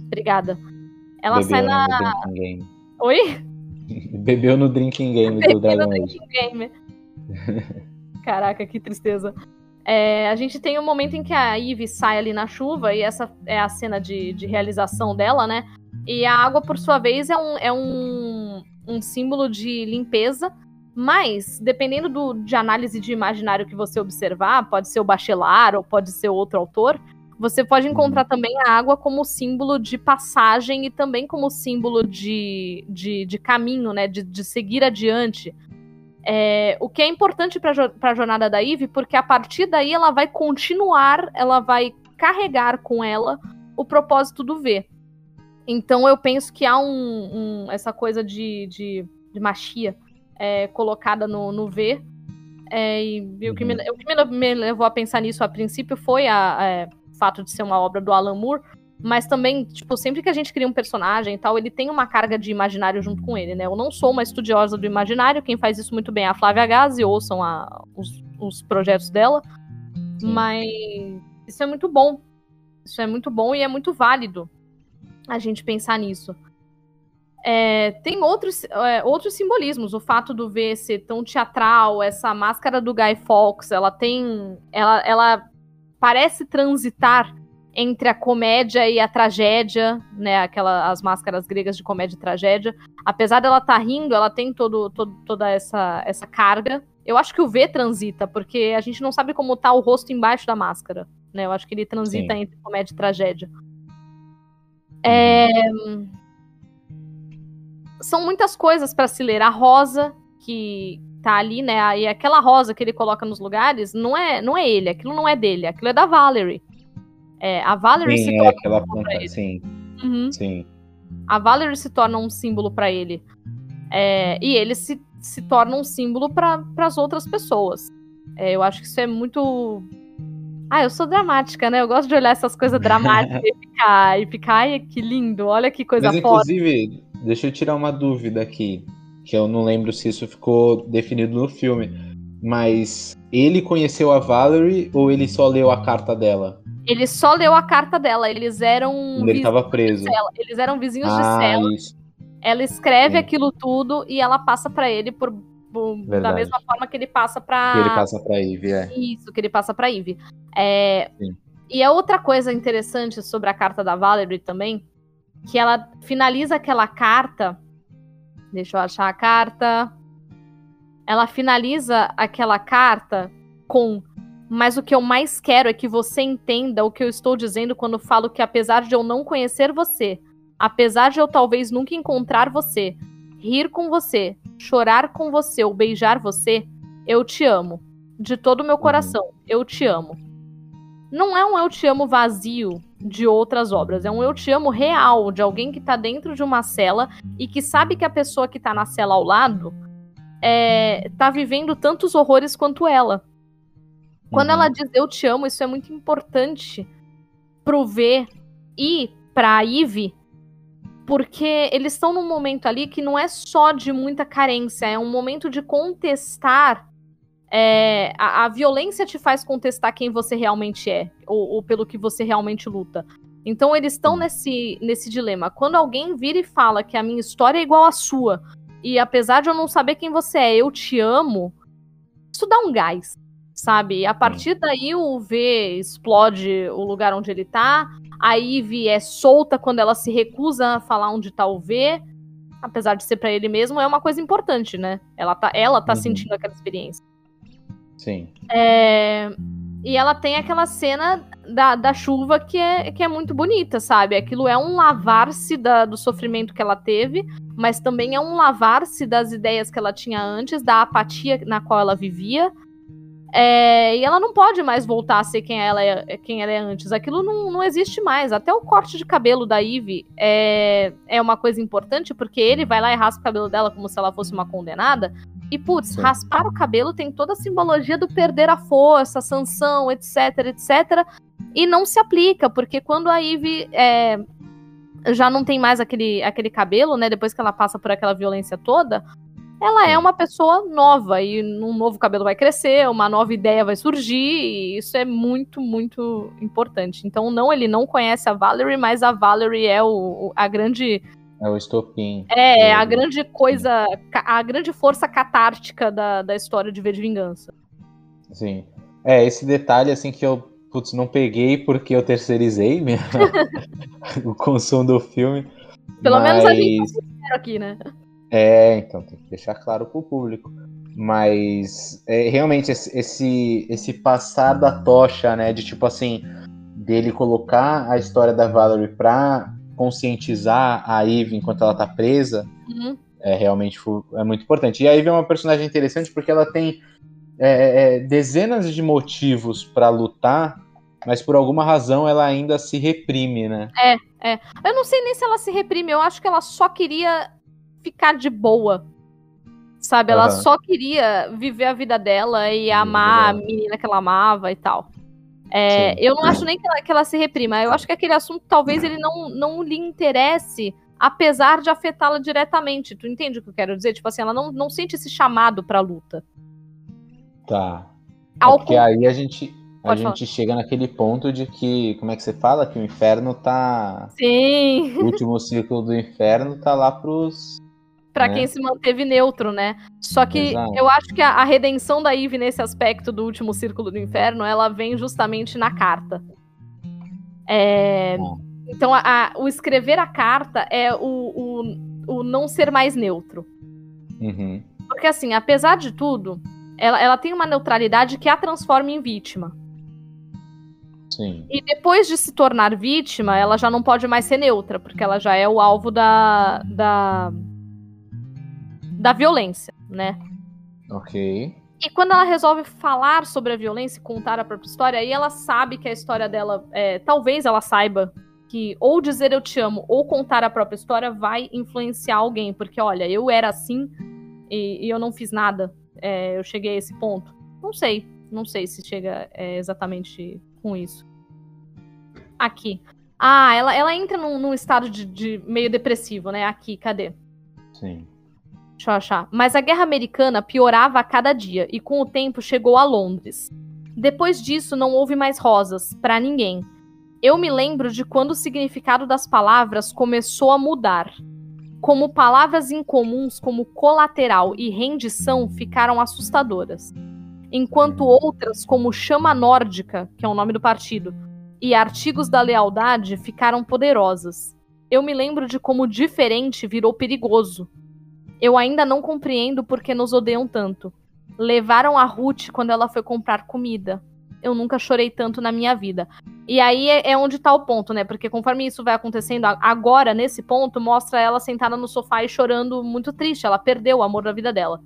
Obrigada. Ela
Bebeu,
sai na. Oi?
Bebeu no drinking game do Dragon
no
Age.
drinking game. Caraca, que tristeza. É, a gente tem um momento em que a Eve sai ali na chuva, e essa é a cena de, de realização dela, né? E a água, por sua vez, é um, é um, um símbolo de limpeza. Mas, dependendo do, de análise de imaginário que você observar, pode ser o Bachelar ou pode ser outro autor, você pode encontrar também a água como símbolo de passagem e também como símbolo de, de, de caminho, né? De, de seguir adiante. É, o que é importante para a jornada da Eve, porque a partir daí ela vai continuar, ela vai carregar com ela o propósito do V. Então eu penso que há um, um essa coisa de, de, de machia é, colocada no, no V. É, e, e o que, me, o que me, me, levou a pensar nisso a princípio foi a, é, o fato de ser uma obra do Alan Moore, mas também, tipo, sempre que a gente cria um personagem e tal, ele tem uma carga de imaginário junto com ele, né? Eu não sou uma estudiosa do imaginário, quem faz isso muito bem é a Flávia Gazi, ouçam a, os, os projetos dela. Sim. Mas isso é muito bom. Isso é muito bom e é muito válido a gente pensar nisso. É, tem outros, é, outros simbolismos. O fato do V ser tão teatral, essa máscara do Guy Fawkes, ela tem. Ela, ela parece transitar entre a comédia e a tragédia, né? Aquela, as máscaras gregas de comédia e tragédia. Apesar dela estar tá rindo, ela tem todo, todo, toda essa, essa carga. Eu acho que o V transita, porque a gente não sabe como tá o rosto embaixo da máscara. Né? Eu acho que ele transita Sim. entre comédia e tragédia. É... São muitas coisas para se ler. A rosa, que tá ali, né? E aquela rosa que ele coloca nos lugares, não é, não é ele, aquilo não é dele, aquilo é da Valerie. É, a Valerie sim, se é torna aquela um ponta,
sim.
Uhum.
sim.
A Valerie se torna um símbolo para ele. É, e ele se, se torna um símbolo para as outras pessoas. É, eu acho que isso é muito. Ah, eu sou dramática, né? Eu gosto de olhar essas coisas dramáticas e ficar, e ficar, ai, que lindo, olha que coisa
Mas,
foda.
Inclusive, deixa eu tirar uma dúvida aqui, que eu não lembro se isso ficou definido no filme. Mas ele conheceu a Valerie ou ele só leu a carta dela?
Ele só leu a carta dela. Eles eram.
Quando ele estava preso.
Eles eram vizinhos
ah,
de cela.
Isso.
Ela escreve Sim. aquilo tudo e ela passa para ele por, por da mesma forma que ele passa para
Que ele passa para Eve, é.
Isso, que ele passa para Eve. É... E é outra coisa interessante sobre a carta da Valerie também, que ela finaliza aquela carta. Deixa eu achar a carta. Ela finaliza aquela carta com mas o que eu mais quero é que você entenda o que eu estou dizendo quando falo que, apesar de eu não conhecer você, apesar de eu talvez nunca encontrar você, rir com você, chorar com você ou beijar você, eu te amo. De todo o meu coração, eu te amo. Não é um eu te amo vazio de outras obras, é um eu te amo real, de alguém que tá dentro de uma cela e que sabe que a pessoa que tá na cela ao lado é, tá vivendo tantos horrores quanto ela. Quando uhum. ela diz eu te amo, isso é muito importante pro V e pra Eve, porque eles estão num momento ali que não é só de muita carência, é um momento de contestar. É, a, a, violência te faz contestar quem você realmente é, ou, ou pelo que você realmente luta. Então eles estão nesse, nesse dilema. Quando alguém vira e fala que a minha história é igual à sua, e apesar de eu não saber quem você é, eu te amo, isso dá um gás sabe? A partir daí o V explode o lugar onde ele tá. A Eve é solta quando ela se recusa a falar onde tá o V. Apesar de ser para ele mesmo, é uma coisa importante, né? Ela tá, ela tá uhum. sentindo aquela experiência.
Sim.
É... E ela tem aquela cena da, da chuva que é, que é muito bonita, sabe? Aquilo é um lavar-se do sofrimento que ela teve, mas também é um lavar-se das ideias que ela tinha antes, da apatia na qual ela vivia, é, e ela não pode mais voltar a ser quem ela é, quem ela é antes. Aquilo não, não existe mais. Até o corte de cabelo da Eve é, é uma coisa importante, porque ele vai lá e raspa o cabelo dela como se ela fosse uma condenada. E, putz, Sim. raspar o cabelo tem toda a simbologia do perder a força, a sanção, etc, etc. E não se aplica, porque quando a Eve é, já não tem mais aquele, aquele cabelo, né? Depois que ela passa por aquela violência toda, ela é uma pessoa nova e um novo cabelo vai crescer, uma nova ideia vai surgir, e isso é muito, muito importante. Então, não, ele não conhece a Valerie, mas a Valerie é o, a grande
É o estopim.
É, a grande coisa, a grande força catártica da, da história de V de Vingança.
Sim. É, esse detalhe, assim, que eu, putz, não peguei porque eu terceirizei minha... o consumo do filme.
Pelo mas... menos a gente tá aqui, né?
É, então tem que deixar claro pro público. Mas é, realmente esse, esse passar da tocha, né? De tipo assim, dele colocar a história da Valerie pra conscientizar a Eve enquanto ela tá presa, uhum. é realmente é muito importante. E a Eve é uma personagem interessante porque ela tem é, é, dezenas de motivos para lutar, mas por alguma razão ela ainda se reprime, né?
É, é. Eu não sei nem se ela se reprime, eu acho que ela só queria ficar de boa. Sabe? Ela uhum. só queria viver a vida dela e amar a menina que ela amava e tal. É, eu não acho nem que ela, que ela, se reprima. Eu acho que aquele assunto talvez ele não, não lhe interesse, apesar de afetá-la diretamente. Tu entende o que eu quero dizer? Tipo assim, ela não, não sente esse chamado pra luta.
Tá. É porque aí a gente, a gente chega naquele ponto de que, como é que você fala? Que o inferno tá.
Sim.
O último ciclo do inferno tá lá pros
para né? quem se manteve neutro, né? Só que Exato. eu acho que a, a, redenção da Eve nesse aspecto do último círculo do inferno, ela vem justamente na carta. É, então, a, a, o escrever a carta é o, o, o não ser mais neutro.
Uhum.
Porque, assim, apesar de tudo, ela, ela tem uma neutralidade que a transforma em vítima.
Sim.
E depois de se tornar vítima, ela já não pode mais ser neutra, porque ela já é o alvo da, da da violência, né?
Ok.
E quando ela resolve falar sobre a violência e contar a própria história, aí ela sabe que a história dela, é, talvez ela saiba que ou dizer eu te amo ou contar a própria história vai influenciar alguém, porque olha, eu era assim e, e eu não fiz nada, é, eu cheguei a esse ponto. Não sei, não sei se chega é, exatamente com isso. Aqui. Ah, ela, ela entra num, num estado de, de meio depressivo, né? Aqui, cadê?
Sim.
Deixa eu achar. Mas a guerra americana piorava a cada dia e com o tempo chegou a Londres. Depois disso não houve mais rosas para ninguém. Eu me lembro de quando o significado das palavras começou a mudar. Como palavras incomuns como colateral e rendição ficaram assustadoras, enquanto outras como chama nórdica, que é o nome do partido, e artigos da lealdade ficaram poderosas. Eu me lembro de como diferente virou perigoso, eu ainda não compreendo por que nos odeiam tanto. Levaram a Ruth quando ela foi comprar comida. Eu nunca chorei tanto na minha vida. E aí é, é onde tá o ponto, né? Porque conforme isso vai acontecendo, agora, nesse ponto, mostra ela sentada no sofá e chorando muito triste. Ela perdeu o amor da vida dela.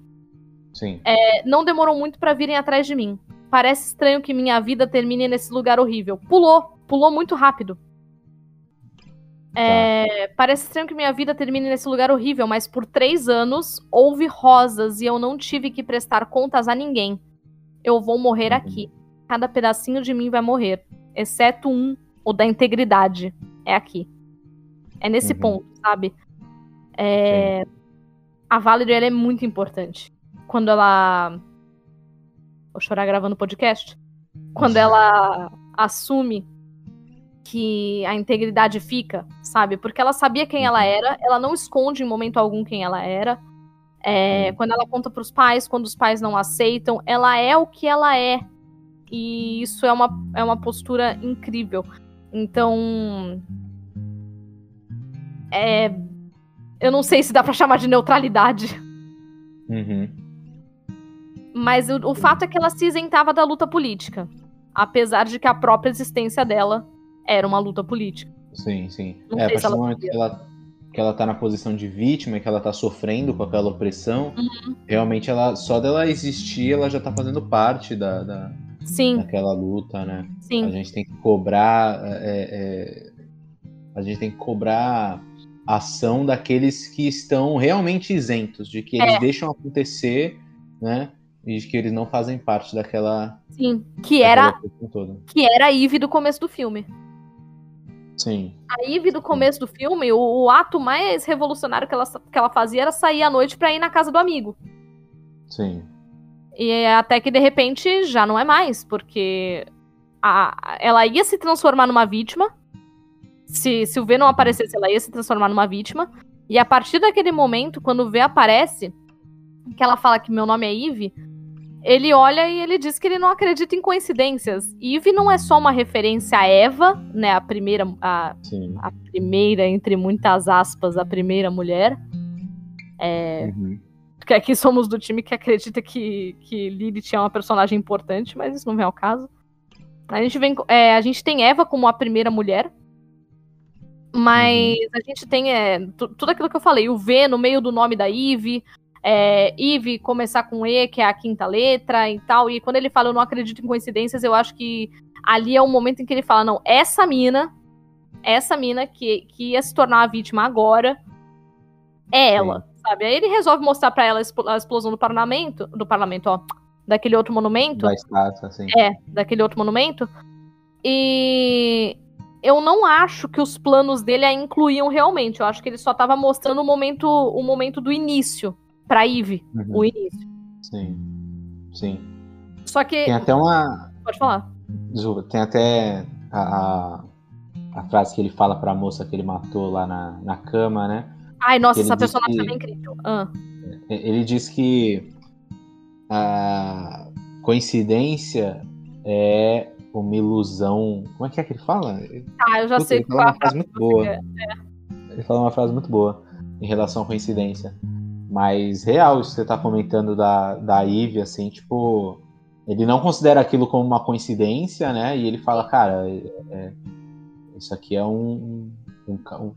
Sim.
É, não demorou muito para virem atrás de mim. Parece estranho que minha vida termine nesse lugar horrível. Pulou, pulou muito rápido. É, tá. Parece estranho que minha vida termine nesse lugar horrível, mas por três anos houve rosas e eu não tive que prestar contas a ninguém. Eu vou morrer uhum. aqui. Cada pedacinho de mim vai morrer, exceto um, o da integridade. É aqui. É nesse uhum. ponto, sabe? É... A Valerie é muito importante. Quando ela. Vou chorar gravando podcast. Quando ela assume que a integridade fica, sabe? Porque ela sabia quem ela uhum. era, ela não esconde em momento algum quem ela era. É, quando ela conta para os pais, quando os pais não aceitam, ela é o que ela é. E isso é uma, é uma postura incrível. Então. É, eu não sei se dá para chamar de neutralidade.
Uhum.
Mas o, o fato é que ela se isentava da luta política. Apesar de que a própria existência dela era uma luta política.
Sim, sim. Não é, a partir do momento que ela, que ela tá na posição de vítima, que ela tá sofrendo com aquela opressão, uhum. realmente ela só dela existir, ela já tá fazendo parte da, da,
sim.
daquela luta, né?
Sim.
A gente tem que cobrar. É, é, a gente tem que cobrar ação daqueles que estão realmente isentos, de que eles é. deixam acontecer, né? E de que eles não fazem parte daquela.
Sim, que era. Que era a Eve do começo do filme.
Sim.
A Ivy do começo do filme, o, o, ato mais revolucionário que ela, que ela fazia era sair à noite pra ir na casa do amigo.
Sim.
E até que de repente já não é mais, porque a, ela ia se transformar numa vítima. Se, se o V não aparecesse, ela ia se transformar numa vítima. E a partir daquele momento, quando o V aparece, que ela fala que meu nome é Eve, ele olha e ele diz que ele não acredita em coincidências. Eve não é só uma referência a Eva, né, a primeira a, a primeira entre muitas aspas, a primeira mulher. É, uhum. Porque aqui somos do time que acredita que, que Lilith é uma personagem importante, mas isso não vem ao caso. A gente, vem, é, a gente tem Eva como a primeira mulher. Mas uhum. a gente tem é, tudo aquilo que eu falei, o V no meio do nome da Eve, é, Eve começar com E, que é a quinta letra e tal. E quando ele fala eu não acredito em coincidências, eu acho que ali é o momento em que ele fala: não, essa mina, essa mina que, que ia se tornar a vítima agora, é ela. Sim sabe? Aí ele resolve mostrar para ela a explosão do parlamento, do parlamento, ó, daquele outro monumento.
Da estátua, assim.
É, daquele outro monumento. E eu não acho que os planos dele a incluíam realmente. Eu acho que ele só tava mostrando o momento, o momento do início para Eve, uhum. o início.
Sim. Sim.
Só que
tem até uma
Pode falar.
Desculpa, tem até a, a, a frase que ele fala para a moça que ele matou lá na, na cama, né?
Ai, nossa, essa personagem que... é incrível. Ah.
Ele diz que a coincidência é uma ilusão. Como é que é que ele fala?
Ah, eu já Puta, sei
ele fala uma frase muito boa. É. Ele fala uma frase muito boa em relação à coincidência. Mas real, isso que você tá comentando da, da Eve, assim, tipo. Ele não considera aquilo como uma coincidência, né? E ele fala, cara, é, é, isso aqui é um, um, um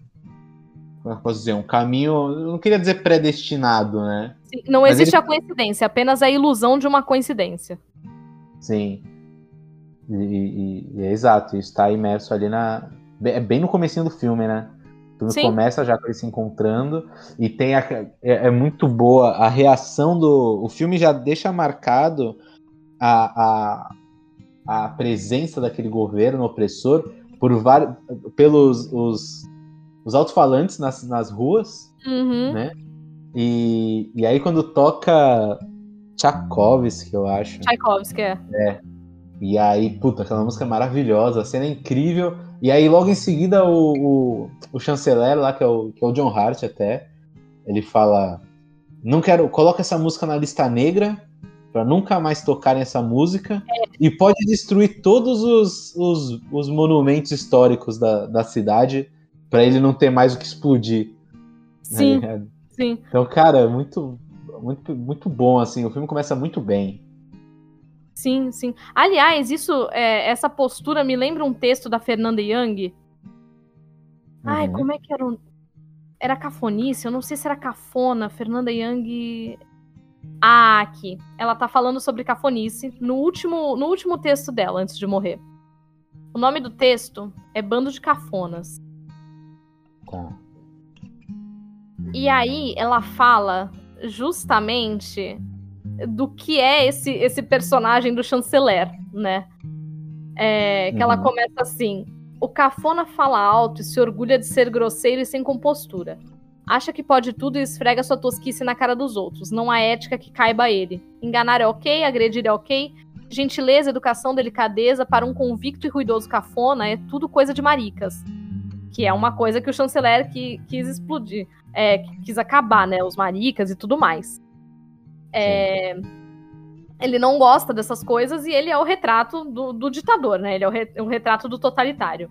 como é posso dizer, um caminho, eu não queria dizer predestinado, né?
Sim, não Mas existe ele... a coincidência, apenas a ilusão de uma coincidência.
Sim. E, e, e é exato, isso está imerso ali na. É bem no comecinho do filme, né? O filme Sim. começa já com eles se encontrando e tem a, é, é, muito boa a reação do. O filme já deixa marcado a, a, a presença daquele governo opressor por vários, pelos os, os alto-falantes nas, nas ruas,
uhum.
né? E, e aí quando toca Tchaikovsky, eu acho.
Tchaikovsky, é.
É. E aí, puta, aquela música é maravilhosa, a cena é incrível. E aí logo em seguida o, o, o chanceler lá, que é o, que é o John Hart até, ele fala, não quero, coloca essa música na lista negra para nunca mais tocarem essa música é. e pode destruir todos os, os, os monumentos históricos da, da cidade para ele não ter mais o que explodir.
Sim. Sim.
Então, cara, muito, muito, muito bom, assim. O filme começa muito bem.
Sim, sim. Aliás, isso, é, essa postura me lembra um texto da Fernanda Young. Ai, uhum. como é que era? Um... Era cafonice? Eu não sei se era cafona. Fernanda Young. Ah, aqui. Ela tá falando sobre cafonice no último, no último texto dela, antes de morrer. O nome do texto é Bando de Cafonas. Tá. E aí ela fala justamente do que é esse, esse personagem do chanceler, né? É, que uhum. ela começa assim: o cafona fala alto e se orgulha de ser grosseiro e sem compostura. Acha que pode tudo e esfrega sua tosquice na cara dos outros. Não há ética que caiba a ele. Enganar é ok, agredir é ok. Gentileza, educação, delicadeza para um convicto e ruidoso cafona é tudo coisa de maricas que é uma coisa que o chanceler que, quis explodir, é, quis acabar, né, os maricas e tudo mais. É, ele não gosta dessas coisas e ele é o retrato do, do ditador, né? Ele é o, re, o retrato do totalitário.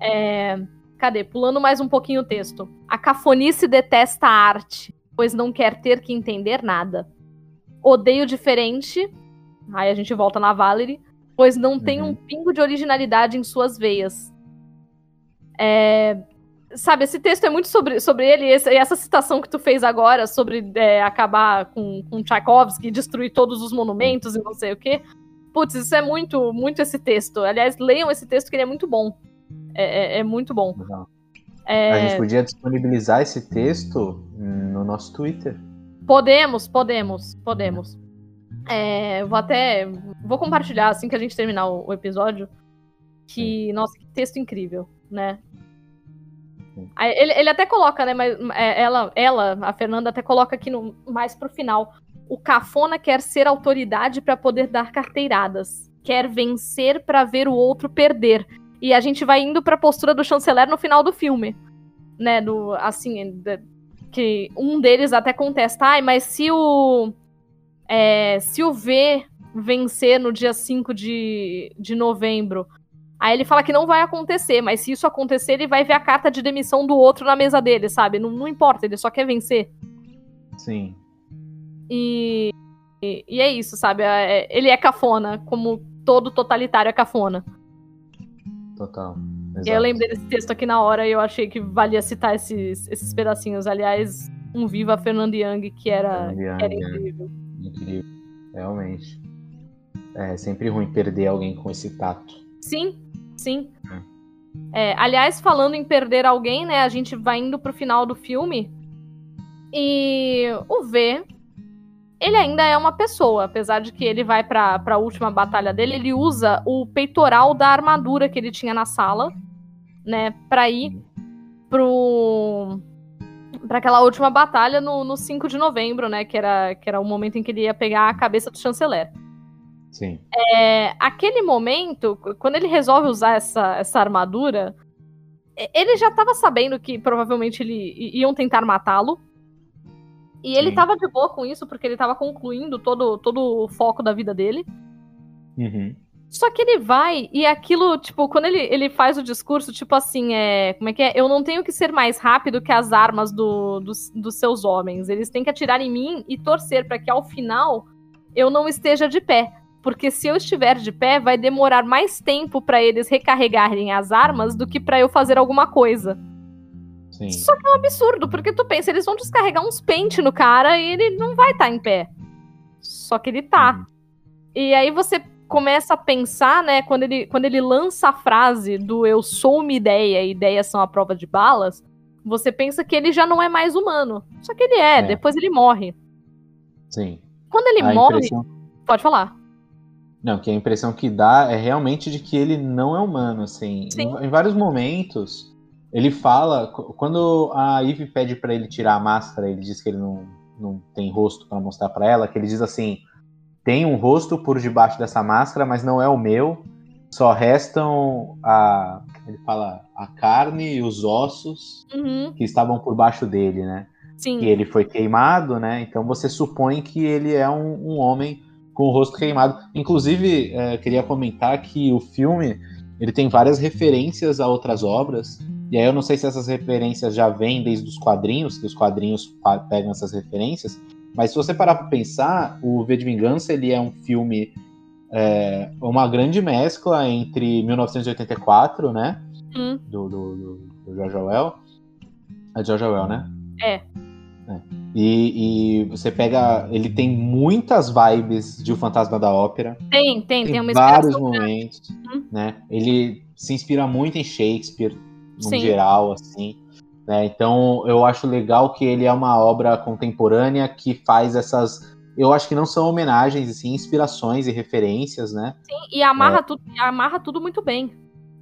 É, cadê? Pulando mais um pouquinho o texto. A cafonice detesta a arte, pois não quer ter que entender nada. Odeio diferente. Aí a gente volta na Valerie, pois não uhum. tem um pingo de originalidade em suas veias. É, sabe, esse texto é muito sobre, sobre ele, e essa citação que tu fez agora sobre é, acabar com, com Tchaikovsky, destruir todos os monumentos e não sei o quê. Putz, isso é muito, muito esse texto. Aliás, leiam esse texto que ele é muito bom. É, é, é muito bom.
É... A gente podia disponibilizar esse texto no nosso Twitter.
Podemos, podemos, podemos. É, vou até. Vou compartilhar assim que a gente terminar o, o episódio. Que, nossa, que texto incrível, né? Ele, ele até coloca, né? Mas é, ela, ela, a Fernanda, até coloca aqui no, mais pro final. O cafona quer ser autoridade para poder dar carteiradas. Quer vencer para ver o outro perder. E a gente vai indo pra postura do chanceler no final do filme. né, do, assim, que um deles até contesta, ai, mas se o, é, se o V vencer no dia 5 de, de novembro, aí ele fala que não vai acontecer, mas se isso acontecer, ele vai ver a carta de demissão do outro na mesa dele, sabe? Não, não importa, ele só quer vencer.
Sim.
E, e, e é isso, sabe? É, ele é cafona, como todo totalitário é cafona.
Total.
Exato. Eu lembrei desse texto aqui na hora e eu achei que valia citar esses, esses pedacinhos. Aliás, um viva Fernando Young, que era, que era
é.
incrível.
Incrível, realmente. É sempre ruim perder alguém com esse tato.
Sim, sim. É. É, aliás, falando em perder alguém, né? A gente vai indo pro final do filme. E o V ele ainda é uma pessoa, apesar de que ele vai para a última batalha dele, ele usa o peitoral da armadura que ele tinha na sala, né, para ir pro para aquela última batalha no, no 5 de novembro, né, que era, que era o momento em que ele ia pegar a cabeça do chanceler.
Sim.
É, aquele momento, quando ele resolve usar essa, essa armadura, ele já estava sabendo que provavelmente ele, iam tentar matá-lo, e ele Sim. tava de boa com isso, porque ele tava concluindo todo, todo o foco da vida dele.
Uhum.
Só que ele vai e aquilo, tipo, quando ele, ele faz o discurso, tipo assim, é. Como é que é? Eu não tenho que ser mais rápido que as armas do, dos, dos seus homens. Eles têm que atirar em mim e torcer para que ao final eu não esteja de pé. Porque se eu estiver de pé, vai demorar mais tempo para eles recarregarem as armas do que para eu fazer alguma coisa.
Sim.
Só que é um absurdo, porque tu pensa, eles vão descarregar uns pentes no cara e ele não vai estar tá em pé. Só que ele tá. Uhum. E aí você começa a pensar, né, quando ele, quando ele lança a frase do eu sou uma ideia e ideias são a prova de balas, você pensa que ele já não é mais humano. Só que ele é, é. depois ele morre.
Sim.
Quando ele a morre. Impressão... Pode falar.
Não, que a impressão que dá é realmente de que ele não é humano, assim. Sim. Em, em vários momentos, ele fala, quando a Eve pede para ele tirar a máscara, ele diz que ele não, não tem rosto para mostrar para ela, que ele diz assim: tem um rosto por debaixo dessa máscara, mas não é o meu. Só restam a, ele fala, a carne e os ossos
uhum.
que estavam por baixo dele, né?
Sim.
E ele foi queimado, né? Então você supõe que ele é um, um homem com o rosto queimado. Inclusive, é, queria comentar que o filme ele tem várias referências a outras obras. E aí eu não sei se essas referências já vêm desde os quadrinhos, que os quadrinhos pegam essas referências, mas se você parar para pensar, o V de Vingança ele é um filme, é, uma grande mescla entre 1984, né,
hum.
do, do, do, do George Orwell, é George Orwell, né?
É.
é. E, e, você pega, ele tem muitas vibes de O Fantasma da Ópera.
Tem, tem, tem, tem uma
vários momentos, hum. né? Ele se inspira muito em Shakespeare, no Sim. geral, assim. Né? Então, eu acho legal que ele é uma obra contemporânea que faz essas. Eu acho que não são homenagens, assim, inspirações e referências, né?
Sim, e amarra, é. tudo, amarra tudo muito bem.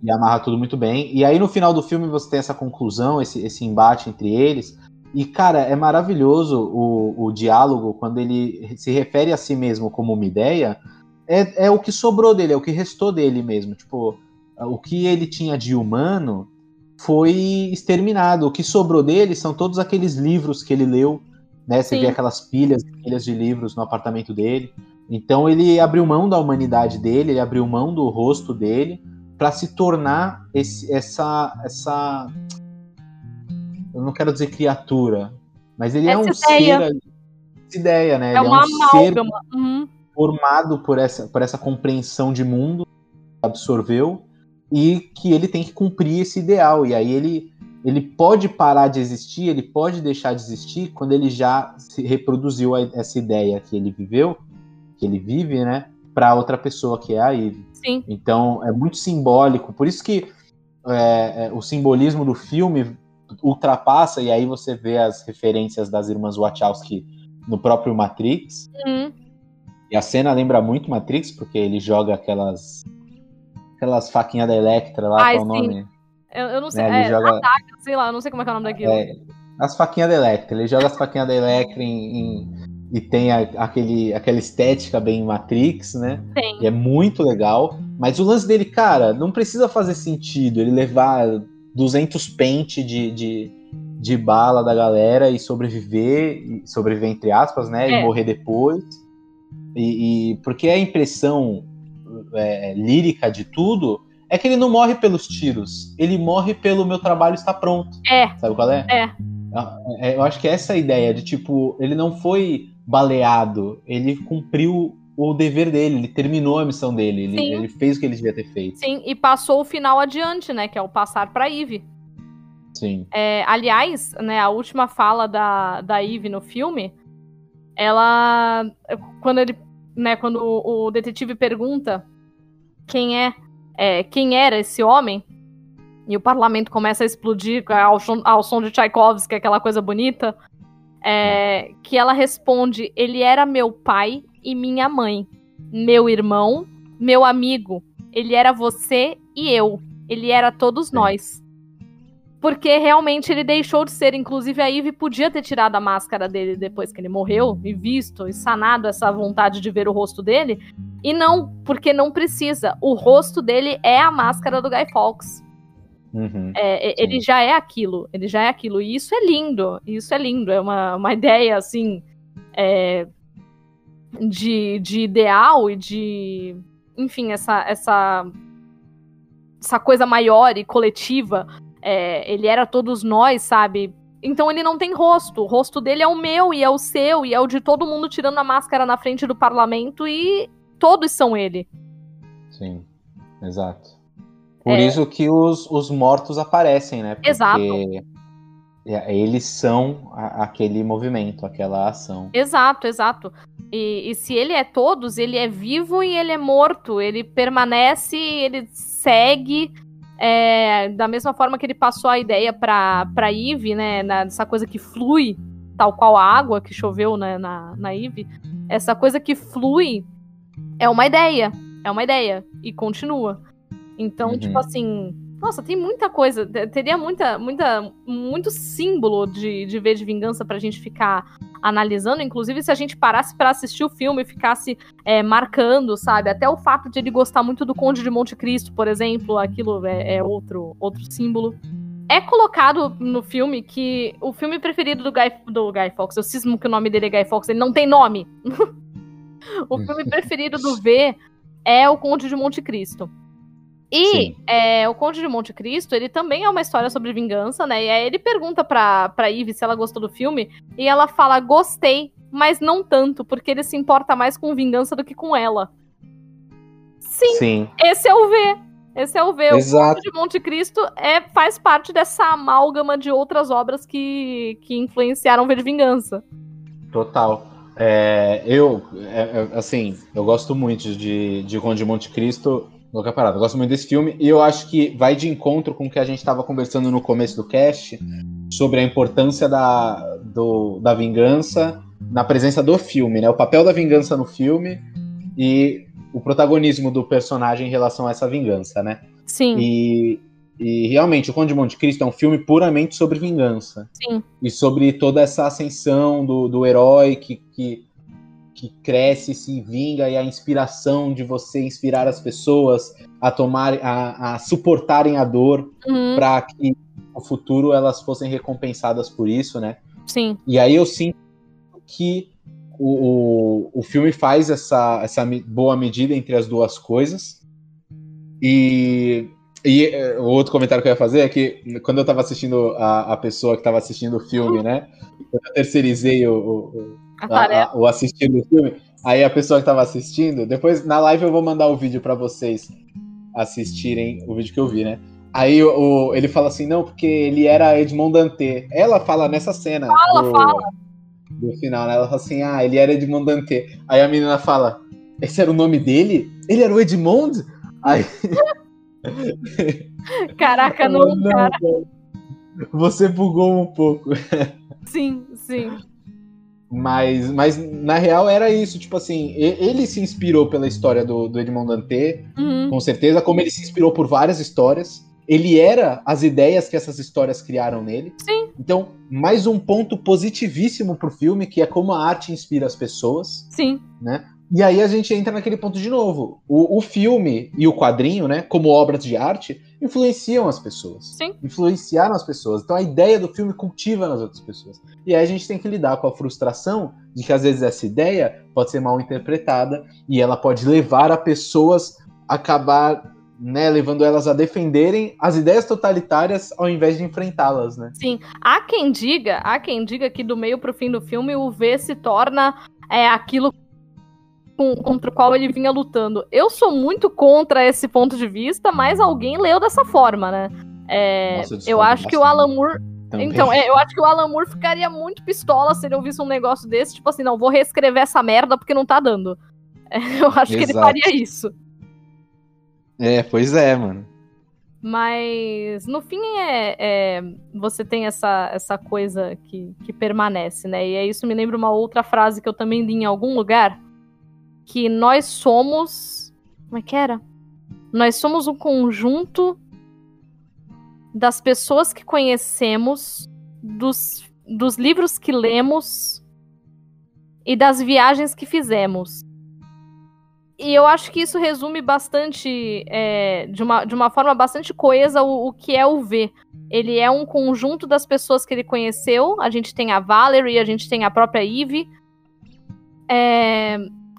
E amarra tudo muito bem. E aí, no final do filme, você tem essa conclusão, esse, esse embate entre eles. E, cara, é maravilhoso o, o diálogo quando ele se refere a si mesmo como uma ideia. É, é o que sobrou dele, é o que restou dele mesmo. Tipo, o que ele tinha de humano foi exterminado. O que sobrou dele são todos aqueles livros que ele leu, né? Você Sim. vê aquelas pilhas, pilhas de livros no apartamento dele. Então ele abriu mão da humanidade dele, ele abriu mão do rosto dele para se tornar esse, essa, essa, eu não quero dizer criatura, mas ele é essa é um ideia. ser, essa ideia, né?
É
ele
uma é um ser uhum.
formado por essa, por essa compreensão de mundo, absorveu e que ele tem que cumprir esse ideal. E aí ele, ele pode parar de existir, ele pode deixar de existir quando ele já se reproduziu a, essa ideia que ele viveu, que ele vive, né, para outra pessoa que é a Eve.
Sim.
Então é muito simbólico. Por isso que é, é, o simbolismo do filme ultrapassa e aí você vê as referências das irmãs Wachowski no próprio Matrix.
Uhum.
E a cena lembra muito Matrix porque ele joga aquelas aquelas faquinhas da Electra lá, Ai, qual o nome?
Eu, eu não sei, né? é, joga... ataque, sei lá, eu não sei como é que é o nome daquilo. É,
as faquinhas da Electra, ele joga as faquinhas da Electra em, em, e tem a, aquele, aquela estética bem Matrix, né?
Tem.
E é muito legal. Mas o lance dele, cara, não precisa fazer sentido ele levar 200 pente de, de, de bala da galera e sobreviver, sobreviver entre aspas, né?
É.
E morrer depois. E, e- porque a impressão é, lírica de tudo é que ele não morre pelos tiros, ele morre pelo meu trabalho está pronto.
É.
Sabe qual é?
É.
É, Eu acho que essa é a ideia de tipo, ele não foi baleado, ele cumpriu o dever dele, ele terminou a missão dele, ele, ele fez o que ele devia ter feito.
Sim, e passou o final adiante, né? Que é o passar pra Eve.
Sim.
É, aliás, né, a última fala da, da Eve no filme, ela. Quando ele. Né, quando o, o detetive pergunta quem é, é, quem era esse homem, e o parlamento começa a explodir ao, som- ao som de Tchaikovsky, aquela coisa bonita, é, que ela responde: ele era meu pai e minha mãe, meu irmão, meu amigo, ele era você e eu, ele era todos
Sim.
nós. Porque realmente ele deixou de ser. Inclusive, a Eve podia ter tirado a máscara dele depois que ele morreu e visto e sanado essa vontade de ver o rosto dele. E não, porque não precisa. O rosto dele é a máscara do Guy Fawkes.
Uhum.
É, ele já é aquilo. Ele já é aquilo. E isso é lindo. Isso é lindo. É uma, uma ideia, assim. é, de, de ideal e de. Enfim, essa, essa. Essa coisa maior e coletiva. É, ele era todos nós, sabe? Então ele não tem rosto. O rosto dele é o meu e é o seu e é o de todo mundo tirando a máscara na frente do parlamento e todos são ele.
Sim, exato. Por
É.
isso que os, os mortos aparecem, né? Porque
Exato.
é- eles são a- aquele movimento, aquela ação.
Exato, exato. E, e se ele é todos, ele é vivo e ele é morto. Ele permanece, ele segue. é, da mesma forma que ele passou a ideia pra, pra Eve, né? Nessa coisa que flui, tal qual a água que choveu né, na, na Eve. Essa coisa que flui é uma ideia. É uma ideia. E continua. Então,
Uhum.
tipo assim. Nossa, tem muita coisa. te- Teria muita, muita, muito símbolo de, de V de Vingança pra gente ficar analisando. Inclusive, se a gente parasse pra assistir o filme e ficasse é, marcando, sabe? Até o fato de ele gostar muito do Conde de Monte Cristo, por exemplo, aquilo é, é outro, outro símbolo. É colocado no filme que o filme preferido do Guy, do Guy Fawkes, eu cismo que o nome dele é Guy Fawkes, ele não tem nome. o filme preferido do V é o Conde de Monte Cristo. E é, o Conde de Monte Cristo, ele também é uma história sobre vingança, né? E aí ele pergunta pra, pra Eve se ela gostou do filme, e ela fala, gostei, mas não tanto, porque ele se importa mais com vingança do que com ela. Sim,
Sim,
esse é o V. Esse é o V. O
exato.
Conde de Monte Cristo é, faz parte dessa amálgama de outras obras que, que influenciaram o V de Vingança.
Total. É, eu, é, é, assim, eu gosto muito de, de Conde de Monte Cristo. Louca parada, eu gosto muito desse filme e eu acho que vai de encontro com o que a gente estava conversando no começo do cast sobre a importância da, do, da vingança na presença do filme, né? O papel da vingança no filme e o protagonismo do personagem em relação a essa vingança, né?
Sim,
E, e realmente, o Conde de Monte Cristo é um filme puramente sobre vingança.
sim,
E sobre toda essa ascensão do, do herói que, que, que cresce, se vinga, e a inspiração de você inspirar as pessoas a tomar, a, a suportarem a dor
uhum,
para que no futuro elas fossem recompensadas por isso, né?
sim,
E aí eu sinto que o, o, o filme faz essa, essa boa medida entre as duas coisas. E, e eh, o outro comentário que eu ia fazer é que quando eu tava assistindo a, a pessoa que tava assistindo o filme, né? Eu terceirizei o, o-
a
a- o assistir do filme. Aí a pessoa que tava assistindo, depois na live eu vou mandar o vídeo para vocês assistirem o vídeo que eu vi, né? Aí o, o- ele fala assim, não, porque ele era Edmond Dantê. Ela fala nessa cena.
Fala,
do,
fala.
Do final, né? Ela fala assim, ah, ele era Edmond Dantê. Aí a menina fala, esse era o nome dele? Ele era o Edmond? Aí,
Caraca, não,
Não,
cara.
Você bugou um pouco.
Sim, sim.
Mas, mas na real era isso, tipo assim, ele se inspirou pela história do, do Edmond Dantê,
Uhum,
com certeza, como ele se inspirou por várias histórias. Ele era as ideias que essas histórias criaram nele.
Sim.
Então, mais um ponto positivíssimo pro filme, que é como a arte inspira as pessoas.
sim.
E aí a gente entra naquele ponto de novo. O, o filme e o quadrinho, né, como obras de arte, influenciam as pessoas.
Sim.
Influenciaram as pessoas. Então a ideia do filme cultiva nas outras pessoas. E aí a gente tem que lidar com a frustração de que às vezes essa ideia pode ser mal interpretada e ela pode levar a pessoas a acabar né, levando elas a defenderem as ideias totalitárias ao invés de enfrentá-las, né?
Sim. Há quem diga, há quem diga que do meio pro fim do filme o V se torna é, aquilo com, contra o qual ele vinha lutando. Eu sou muito contra esse ponto de vista, mas alguém leu dessa forma, né? É,
Nossa, eu
eu acho que o Alan Moore.
Também.
Então, é, eu acho que o Alan Moore ficaria muito pistola se ele ouvisse um negócio desse, tipo assim, não, vou reescrever essa merda porque não tá dando. É, eu acho que ele
Exato.
faria isso.
É, pois é, mano.
Mas no fim é, é, você tem essa, essa coisa que, que permanece, né? E aí isso me lembra uma outra frase que eu também li em algum lugar, que nós somos, como é que era? Nós somos um conjunto das pessoas que conhecemos, dos, dos livros que lemos e das viagens que fizemos. E eu acho que isso resume bastante, é, de, uma, de uma forma bastante coesa, o, o que é o V. Ele é um conjunto das pessoas que ele conheceu. A gente tem a Valerie, a gente tem a própria Eve. É,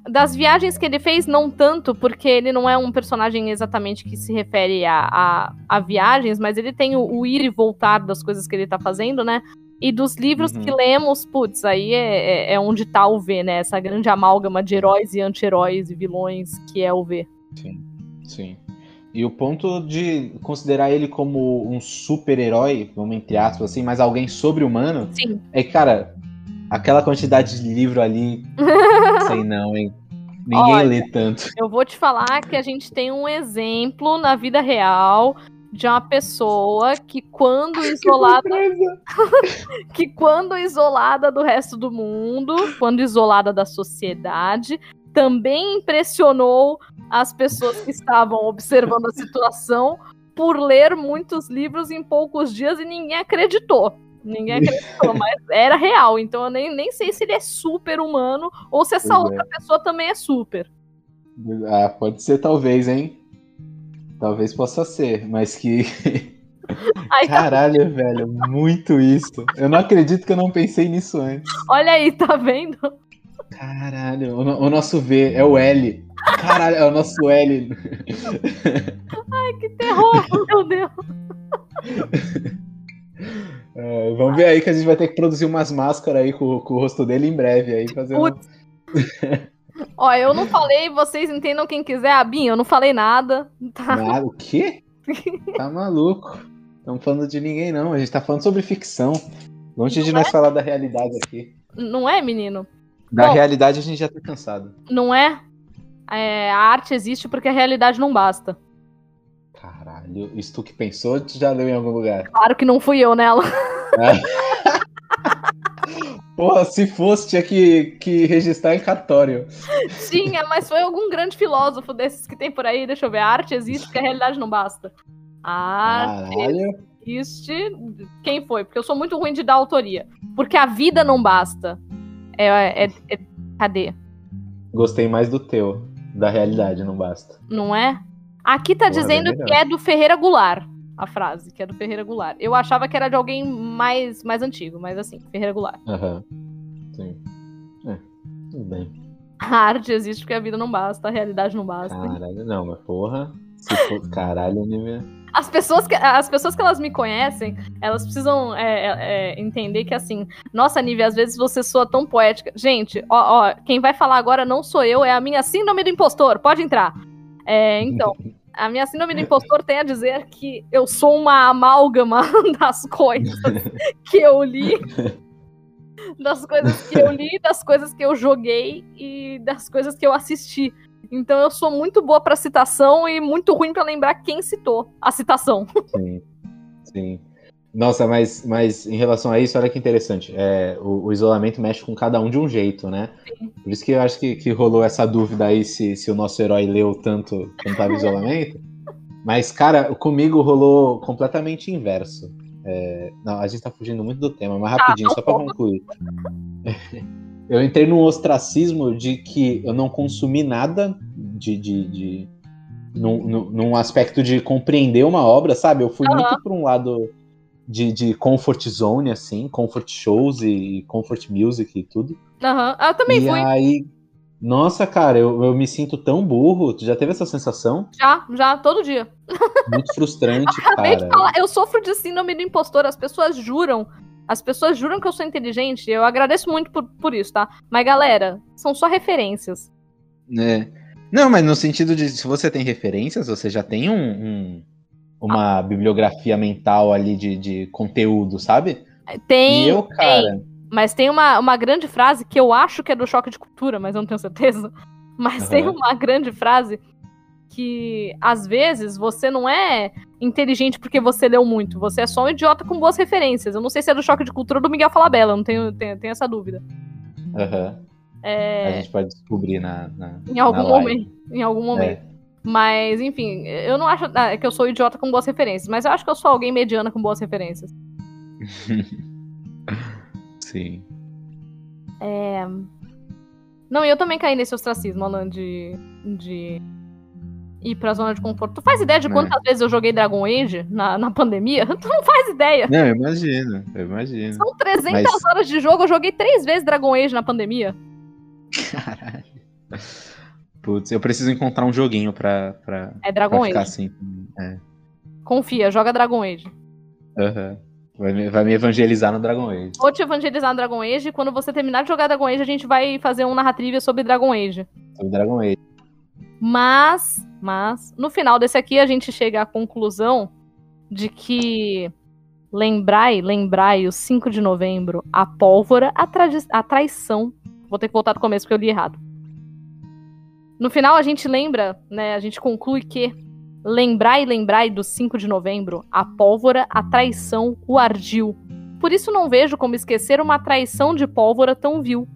das viagens que ele fez, não tanto, porque ele não é um personagem exatamente que se refere a, a, a viagens, mas ele tem o, o ir e voltar das coisas que ele tá fazendo, né? E dos livros
Uhum.
que lemos, putz, aí é, é- é onde tá o V, né? Essa grande amálgama de heróis e anti-heróis e vilões que é o V.
Sim, sim. E o ponto de considerar ele como um super-herói, vamos entre aspas assim, mas alguém sobre-humano, é que, cara, aquela quantidade de livro ali, sei não, hein? Ninguém
Olha.
lê tanto.
Eu vou te falar que a gente tem um exemplo na vida real de uma pessoa que quando isolada, que quando isolada do resto do mundo, quando isolada da sociedade, também impressionou as pessoas que estavam observando a situação por ler muitos livros em poucos dias e ninguém acreditou. Ninguém acreditou, mas era real. Então eu nem, nem sei se ele é super humano ou se essa
Pois é.
outra pessoa também é super.
Ah, pode ser talvez, hein? Talvez possa ser, mas que.
Aí tá
Caralho, velho, muito isso. Eu não acredito que eu não pensei nisso antes.
Olha aí, tá vendo?
Caralho, o, o nosso V é o L. Caralho, é o nosso L.
Que terror, meu Deus.
É, vamos ver aí que a gente vai ter que produzir umas máscaras aí com, com o rosto dele em breve aí.
Putz. Ó, eu não falei, vocês entendam quem quiser. A Binha, eu não falei nada. Tá?
Nada, o quê? Tá maluco? Estamos falando de ninguém não, a gente tá falando sobre ficção. Longe de
Não
nós falar da realidade aqui.
Não é, menino?
Da
Bom.
realidade a gente já tá cansado.
Não é? É, A arte existe porque a realidade não basta.
Isso tu que pensou, tu já leu em algum lugar.
Claro que não fui eu nela.
Porra, se fosse, tinha que, que registrar em cartório.
Tinha, mas foi algum grande filósofo desses que tem por aí. Deixa eu ver. A arte existe porque a realidade não basta. A arte
Caralho.
existe. Quem foi? Porque eu sou muito ruim de dar autoria. Porque a vida não basta. É, é- é- cadê?
Gostei mais do teu. Da realidade, não basta.
Não é? Aqui tá
Porra,
dizendo
bem
que é do Ferreira Goulart. A frase, que é do Ferreira Goulart. Eu achava que era de alguém mais, mais antigo, mas assim, Ferreira Goulart.
Aham. Sim. É, tudo bem.
A arte existe porque a vida não basta, a realidade não basta.
Caralho, não, mas porra. Se for... Caralho, Nívia.
As pessoas, que, as pessoas que elas me conhecem, elas precisam é, é, é, entender que assim, nossa, Nívia, às vezes você soa tão poética. Gente, ó, ó, quem vai falar agora não sou eu, é a minha síndrome do impostor. Pode entrar. É, então, a minha síndrome do impostor tem a dizer que eu sou uma amálgama das coisas que eu li, das coisas que eu li, das coisas que eu joguei e das coisas que eu assisti. Então eu sou muito boa pra citação e muito ruim pra lembrar quem citou a citação.
Sim. Sim. Nossa, mas, mas em relação a isso, olha que interessante. É, o, o isolamento mexe com cada um de um jeito, né? Por isso que eu acho que, que rolou essa dúvida aí se, se o nosso herói leu tanto quando tava em isolamento. Mas, cara, comigo rolou completamente inverso. É, não, a gente tá fugindo muito do tema, mas rapidinho,
não
só pra
vou.
concluir. eu entrei num ostracismo de que eu não consumi nada de. de, de num, num, aspecto de compreender uma obra, sabe? Eu fui
Aham.
muito para um lado de, de comfort zone, assim, comfort shows e comfort music e tudo.
Aham. Eu também
e
fui.
aí, nossa, cara, eu, eu me sinto tão burro. Tu já teve essa sensação?
Já, já, todo dia.
Muito frustrante,
Acabei de
cara.
falar, eu sofro de síndrome do impostor. As pessoas juram. As pessoas juram que eu sou inteligente. Eu agradeço muito por, por isso, tá? Mas, galera, são só referências.
É. Não, mas no sentido de se você tem referências, você já tem um, um- uma bibliografia mental ali de, de conteúdo, sabe?
Tem.
e eu, cara,
Mas tem uma, uma grande frase que eu acho que é do choque de cultura, mas eu não tenho certeza. Mas
Aham.
tem uma grande frase que, às vezes, você não é inteligente porque você leu muito. Você é só um idiota com boas referências. Eu não sei se é do choque de cultura ou do Miguel Falabella, eu não tenho, tenho, tenho essa dúvida.
a
É,
gente pode descobrir na, na,
em algum
na
momento. Em algum momento.
É.
Mas, enfim, eu não acho ah, que eu sou idiota com boas referências, mas eu acho que eu sou alguém mediana com boas referências.
Sim.
Não, e eu também caí nesse ostracismo, Alan, de, de ir pra zona de conforto. Tu faz ideia de
É.
quantas vezes eu joguei Dragon Age na, na pandemia? Tu não faz ideia.
Não, eu imagino, eu imagino.
São 300
Mas-
horas de jogo, eu joguei três vezes Dragon Age na pandemia.
Caralho. Putz, eu preciso encontrar um joguinho pra, pra,
É
pra
Dragon
ficar
Age.
assim. É.
Confia, joga Dragon Age.
Aham. Vai, me, vai me evangelizar no Dragon Age.
Vou te evangelizar no Dragon Age. e Quando você terminar de jogar Dragon Age, a gente vai fazer um narrativa sobre Dragon Age.
Sobre Dragon Age.
Mas, mas, no final desse aqui, a gente chega à conclusão de que lembrai, lembrai, o 5 de novembro, a pólvora, a, a traição. Vou ter que voltar do começo porque eu li errado. No final, a gente lembra, né? A gente conclui que lembrai, lembrai do 5 de novembro, a pólvora, a traição, o ardil. Por isso não vejo como esquecer uma traição de pólvora tão vil.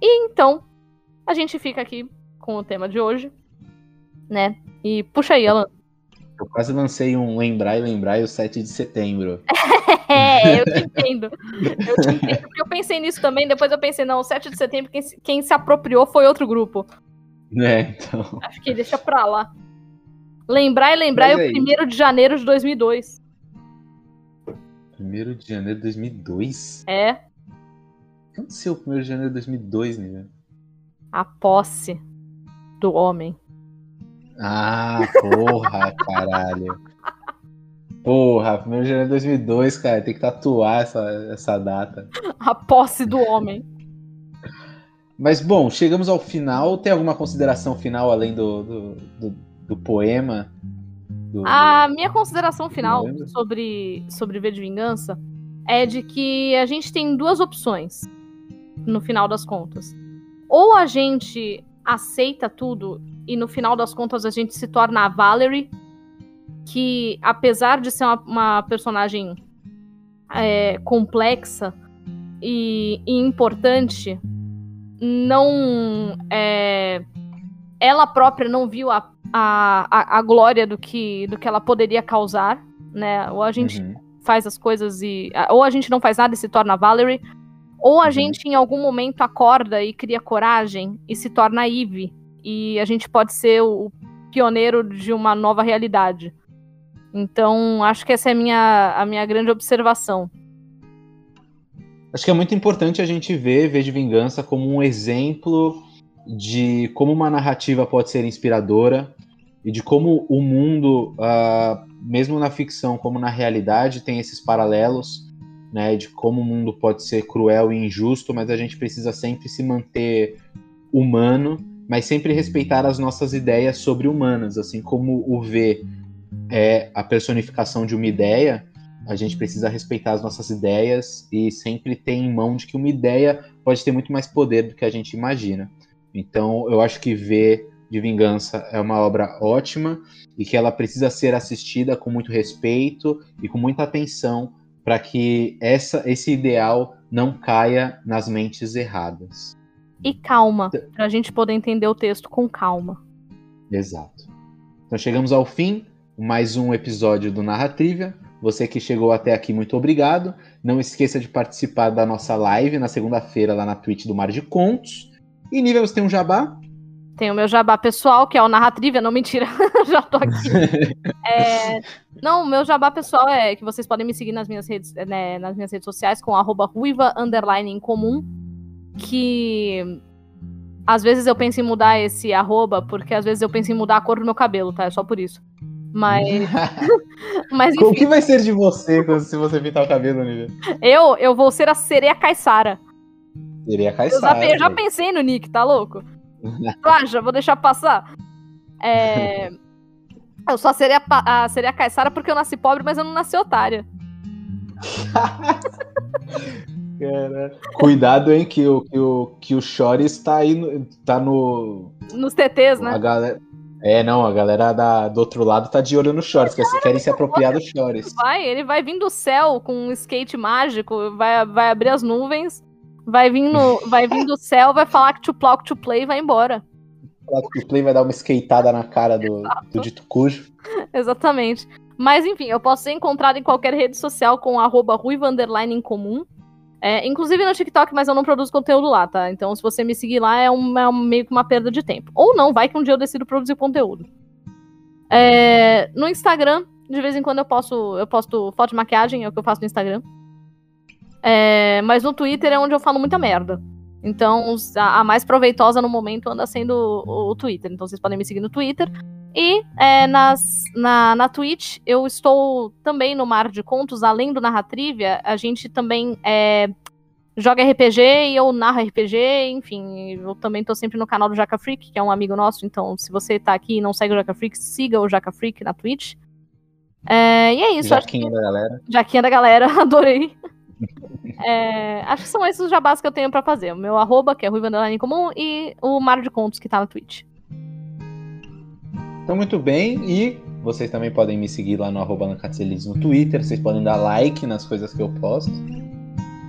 E então, a gente fica aqui com o tema de hoje, né? E puxa aí, Alan.
Eu quase lancei um Lembrar e Lembrar o 7 de setembro.
É, eu te entendo. Eu te entendo, porque eu pensei nisso também, depois eu pensei, não, o 7 de setembro, quem, se- quem se apropriou foi outro grupo.
Né, então.
Acho que deixa pra lá. Lembrar e lembrar é
Mas
o
é isso.
1 de janeiro de 2002.
1 de janeiro de 2002?
É,
O que aconteceu 1 de janeiro de 2002, né?
a posse do homem.
Ah, porra, caralho. Porra, 1 de janeiro de 2002, cara. Tem que tatuar essa, essa data.
A posse do homem.
Mas, bom, chegamos ao final. Tem alguma consideração final além do, do, do, do poema? Do-
A minha consideração final sobre, sobre V de Vingança é de que a gente tem duas opções no final das contas. Ou a gente aceita tudo e no final das contas a gente se torna a Valerie, que apesar de ser uma, uma personagem é, complexa e, e importante, não é, ela própria não viu a, a, a, glória do que, do que ela poderia causar, né? Ou a gente
Uhum.
faz as coisas e. Ou a gente não faz nada e se torna Valerie. Ou a
Uhum.
gente em algum momento acorda e cria coragem e se torna Eve. E a gente pode ser o pioneiro de uma nova realidade. Então, acho que essa é a minha, a minha grande observação.
Acho que é muito importante a gente ver V de Vingança como um exemplo de como uma narrativa pode ser inspiradora e de como o mundo, ah, mesmo na ficção como na realidade, tem esses paralelos, né? De como o mundo pode ser cruel e injusto, mas a gente precisa sempre se manter humano, mas sempre respeitar as nossas ideias sobre humanas, assim como o V é a personificação de uma ideia, a gente precisa respeitar as nossas ideias e sempre ter em mão de que uma ideia pode ter muito mais poder do que a gente imagina. Então, eu acho que V de Vingança é uma obra ótima e que ela precisa ser assistida com muito respeito e com muita atenção para que essa, esse ideal não caia nas mentes erradas.
E calma, pra gente poder entender o texto com calma.
Exato. Então chegamos ao fim, mais um episódio do Narrativa. Você que chegou até aqui, muito obrigado. Não esqueça de participar da nossa live na segunda-feira lá na Twitch do Mar de Contos. E Nível, você tem um jabá?
Tem o meu jabá pessoal, que é o Narratrivia, não mentira, já tô aqui. É, não, o meu jabá pessoal é que vocês podem me seguir nas minhas redes, né, nas minhas redes sociais com arroba ruiva underline em comum, que às vezes eu penso em mudar esse arroba, porque às vezes eu penso em mudar a cor do meu cabelo, tá? É só por isso. Mas.
mas enfim. O que vai ser de você se você pintar o cabelo, Nívia?
Eu, eu vou ser a sereia caiçara.
Sereia caiçara.
Eu já, eu já pensei no Nick, tá louco? acha? Vou deixar passar. É... Eu só seria a seria Caissara porque eu nasci pobre, mas eu não nasci otária.
Cuidado, hein, que o, que o, que o Chores tá aí, no, tá no...
Nos TTs, né?
A galera... É, não, a galera da, do outro lado tá de olho no Chores, que querem se apropriar do Chores.
Vai, ele vai vir do céu com um skate mágico, vai, vai abrir as nuvens Vai vir, no, vai vir do céu, vai falar que to plow, to play e vai embora.
To play vai dar uma skateada na cara do, do dito cujo.
Exatamente. Mas enfim, eu posso ser encontrado em qualquer rede social com arroba ruiva em comum. É, inclusive no TikTok, mas eu não produzo conteúdo lá, tá? Então se você me seguir lá é, um, é um, meio que uma perda de tempo. Ou não, vai que um dia eu decido produzir conteúdo. É, no Instagram, de vez em quando eu posto, eu posto foto de maquiagem, é o que eu faço no Instagram. É, mas no Twitter é onde eu falo muita merda. Então, a, mais proveitosa no momento anda sendo o, o Twitter. Então, vocês podem me seguir no Twitter. E é, nas, na, na Twitch, eu estou também no Mar de Contos, além do Narratrivia. A gente também é, joga RPG e eu narro RPG, enfim. Eu também estou sempre no canal do Jaca Freak, que é um amigo nosso. Então, se você está aqui e não segue o Jaca Freak, siga o Jaca Freak na Twitch. É, e é isso.
Jaquinha que... da galera.
Jaquinha da galera, adorei. É, acho que são esses os jabás que eu tenho para fazer. O meu arroba, que é Ruiva Underline Comum, e o Mar de Contos, que tá na Twitch.
Então, muito bem. E vocês também podem me seguir lá no arroba no Twitter. Vocês podem dar like nas coisas que eu posto.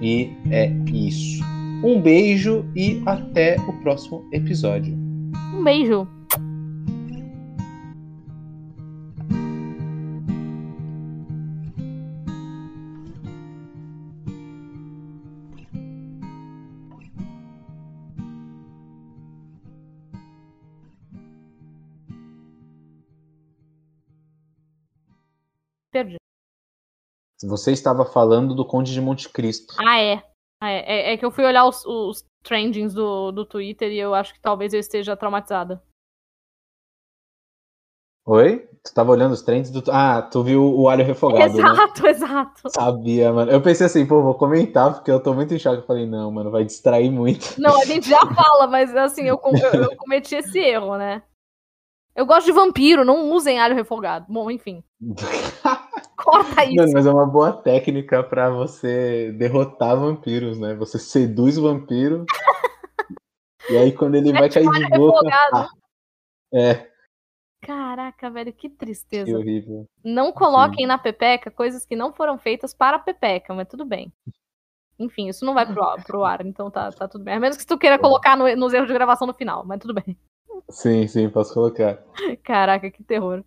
E é isso. Um beijo e até o próximo episódio.
Um beijo.
Você estava falando do Conde de Monte Cristo.
Ah, é. Ah, é. é, é, que eu fui olhar os, os trendings do, do Twitter e eu acho que talvez eu esteja traumatizada.
Oi? Tu estava olhando os trends do. Ah, tu viu o alho refogado.
Né? Exato,
né?
exato.
Sabia, mano. Eu pensei assim, pô, vou comentar, porque eu tô muito em choque. Eu falei, não, mano, vai distrair muito.
Não, a gente já fala, mas assim, eu, eu, eu cometi esse erro, né? Eu gosto de vampiro, não usem alho refogado. Bom, enfim. Corta isso.
Mano, mas é uma boa técnica para você derrotar vampiros, né? Você seduz o vampiro. e aí quando ele é vai cair de boca. Ah, é.
Caraca, velho, que tristeza.
Que horrível.
Não coloquem Sim. na pepeca coisas que não foram feitas para a pepeca, mas tudo bem. Enfim, isso não vai pro, pro ar, então tá, tá tudo bem. A menos que tu queira colocar no, nos erros de gravação no final, mas tudo bem.
Sim, sim, posso colocar.
Caraca, que terror.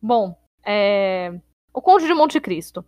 Bom, é... O Conde de Monte Cristo.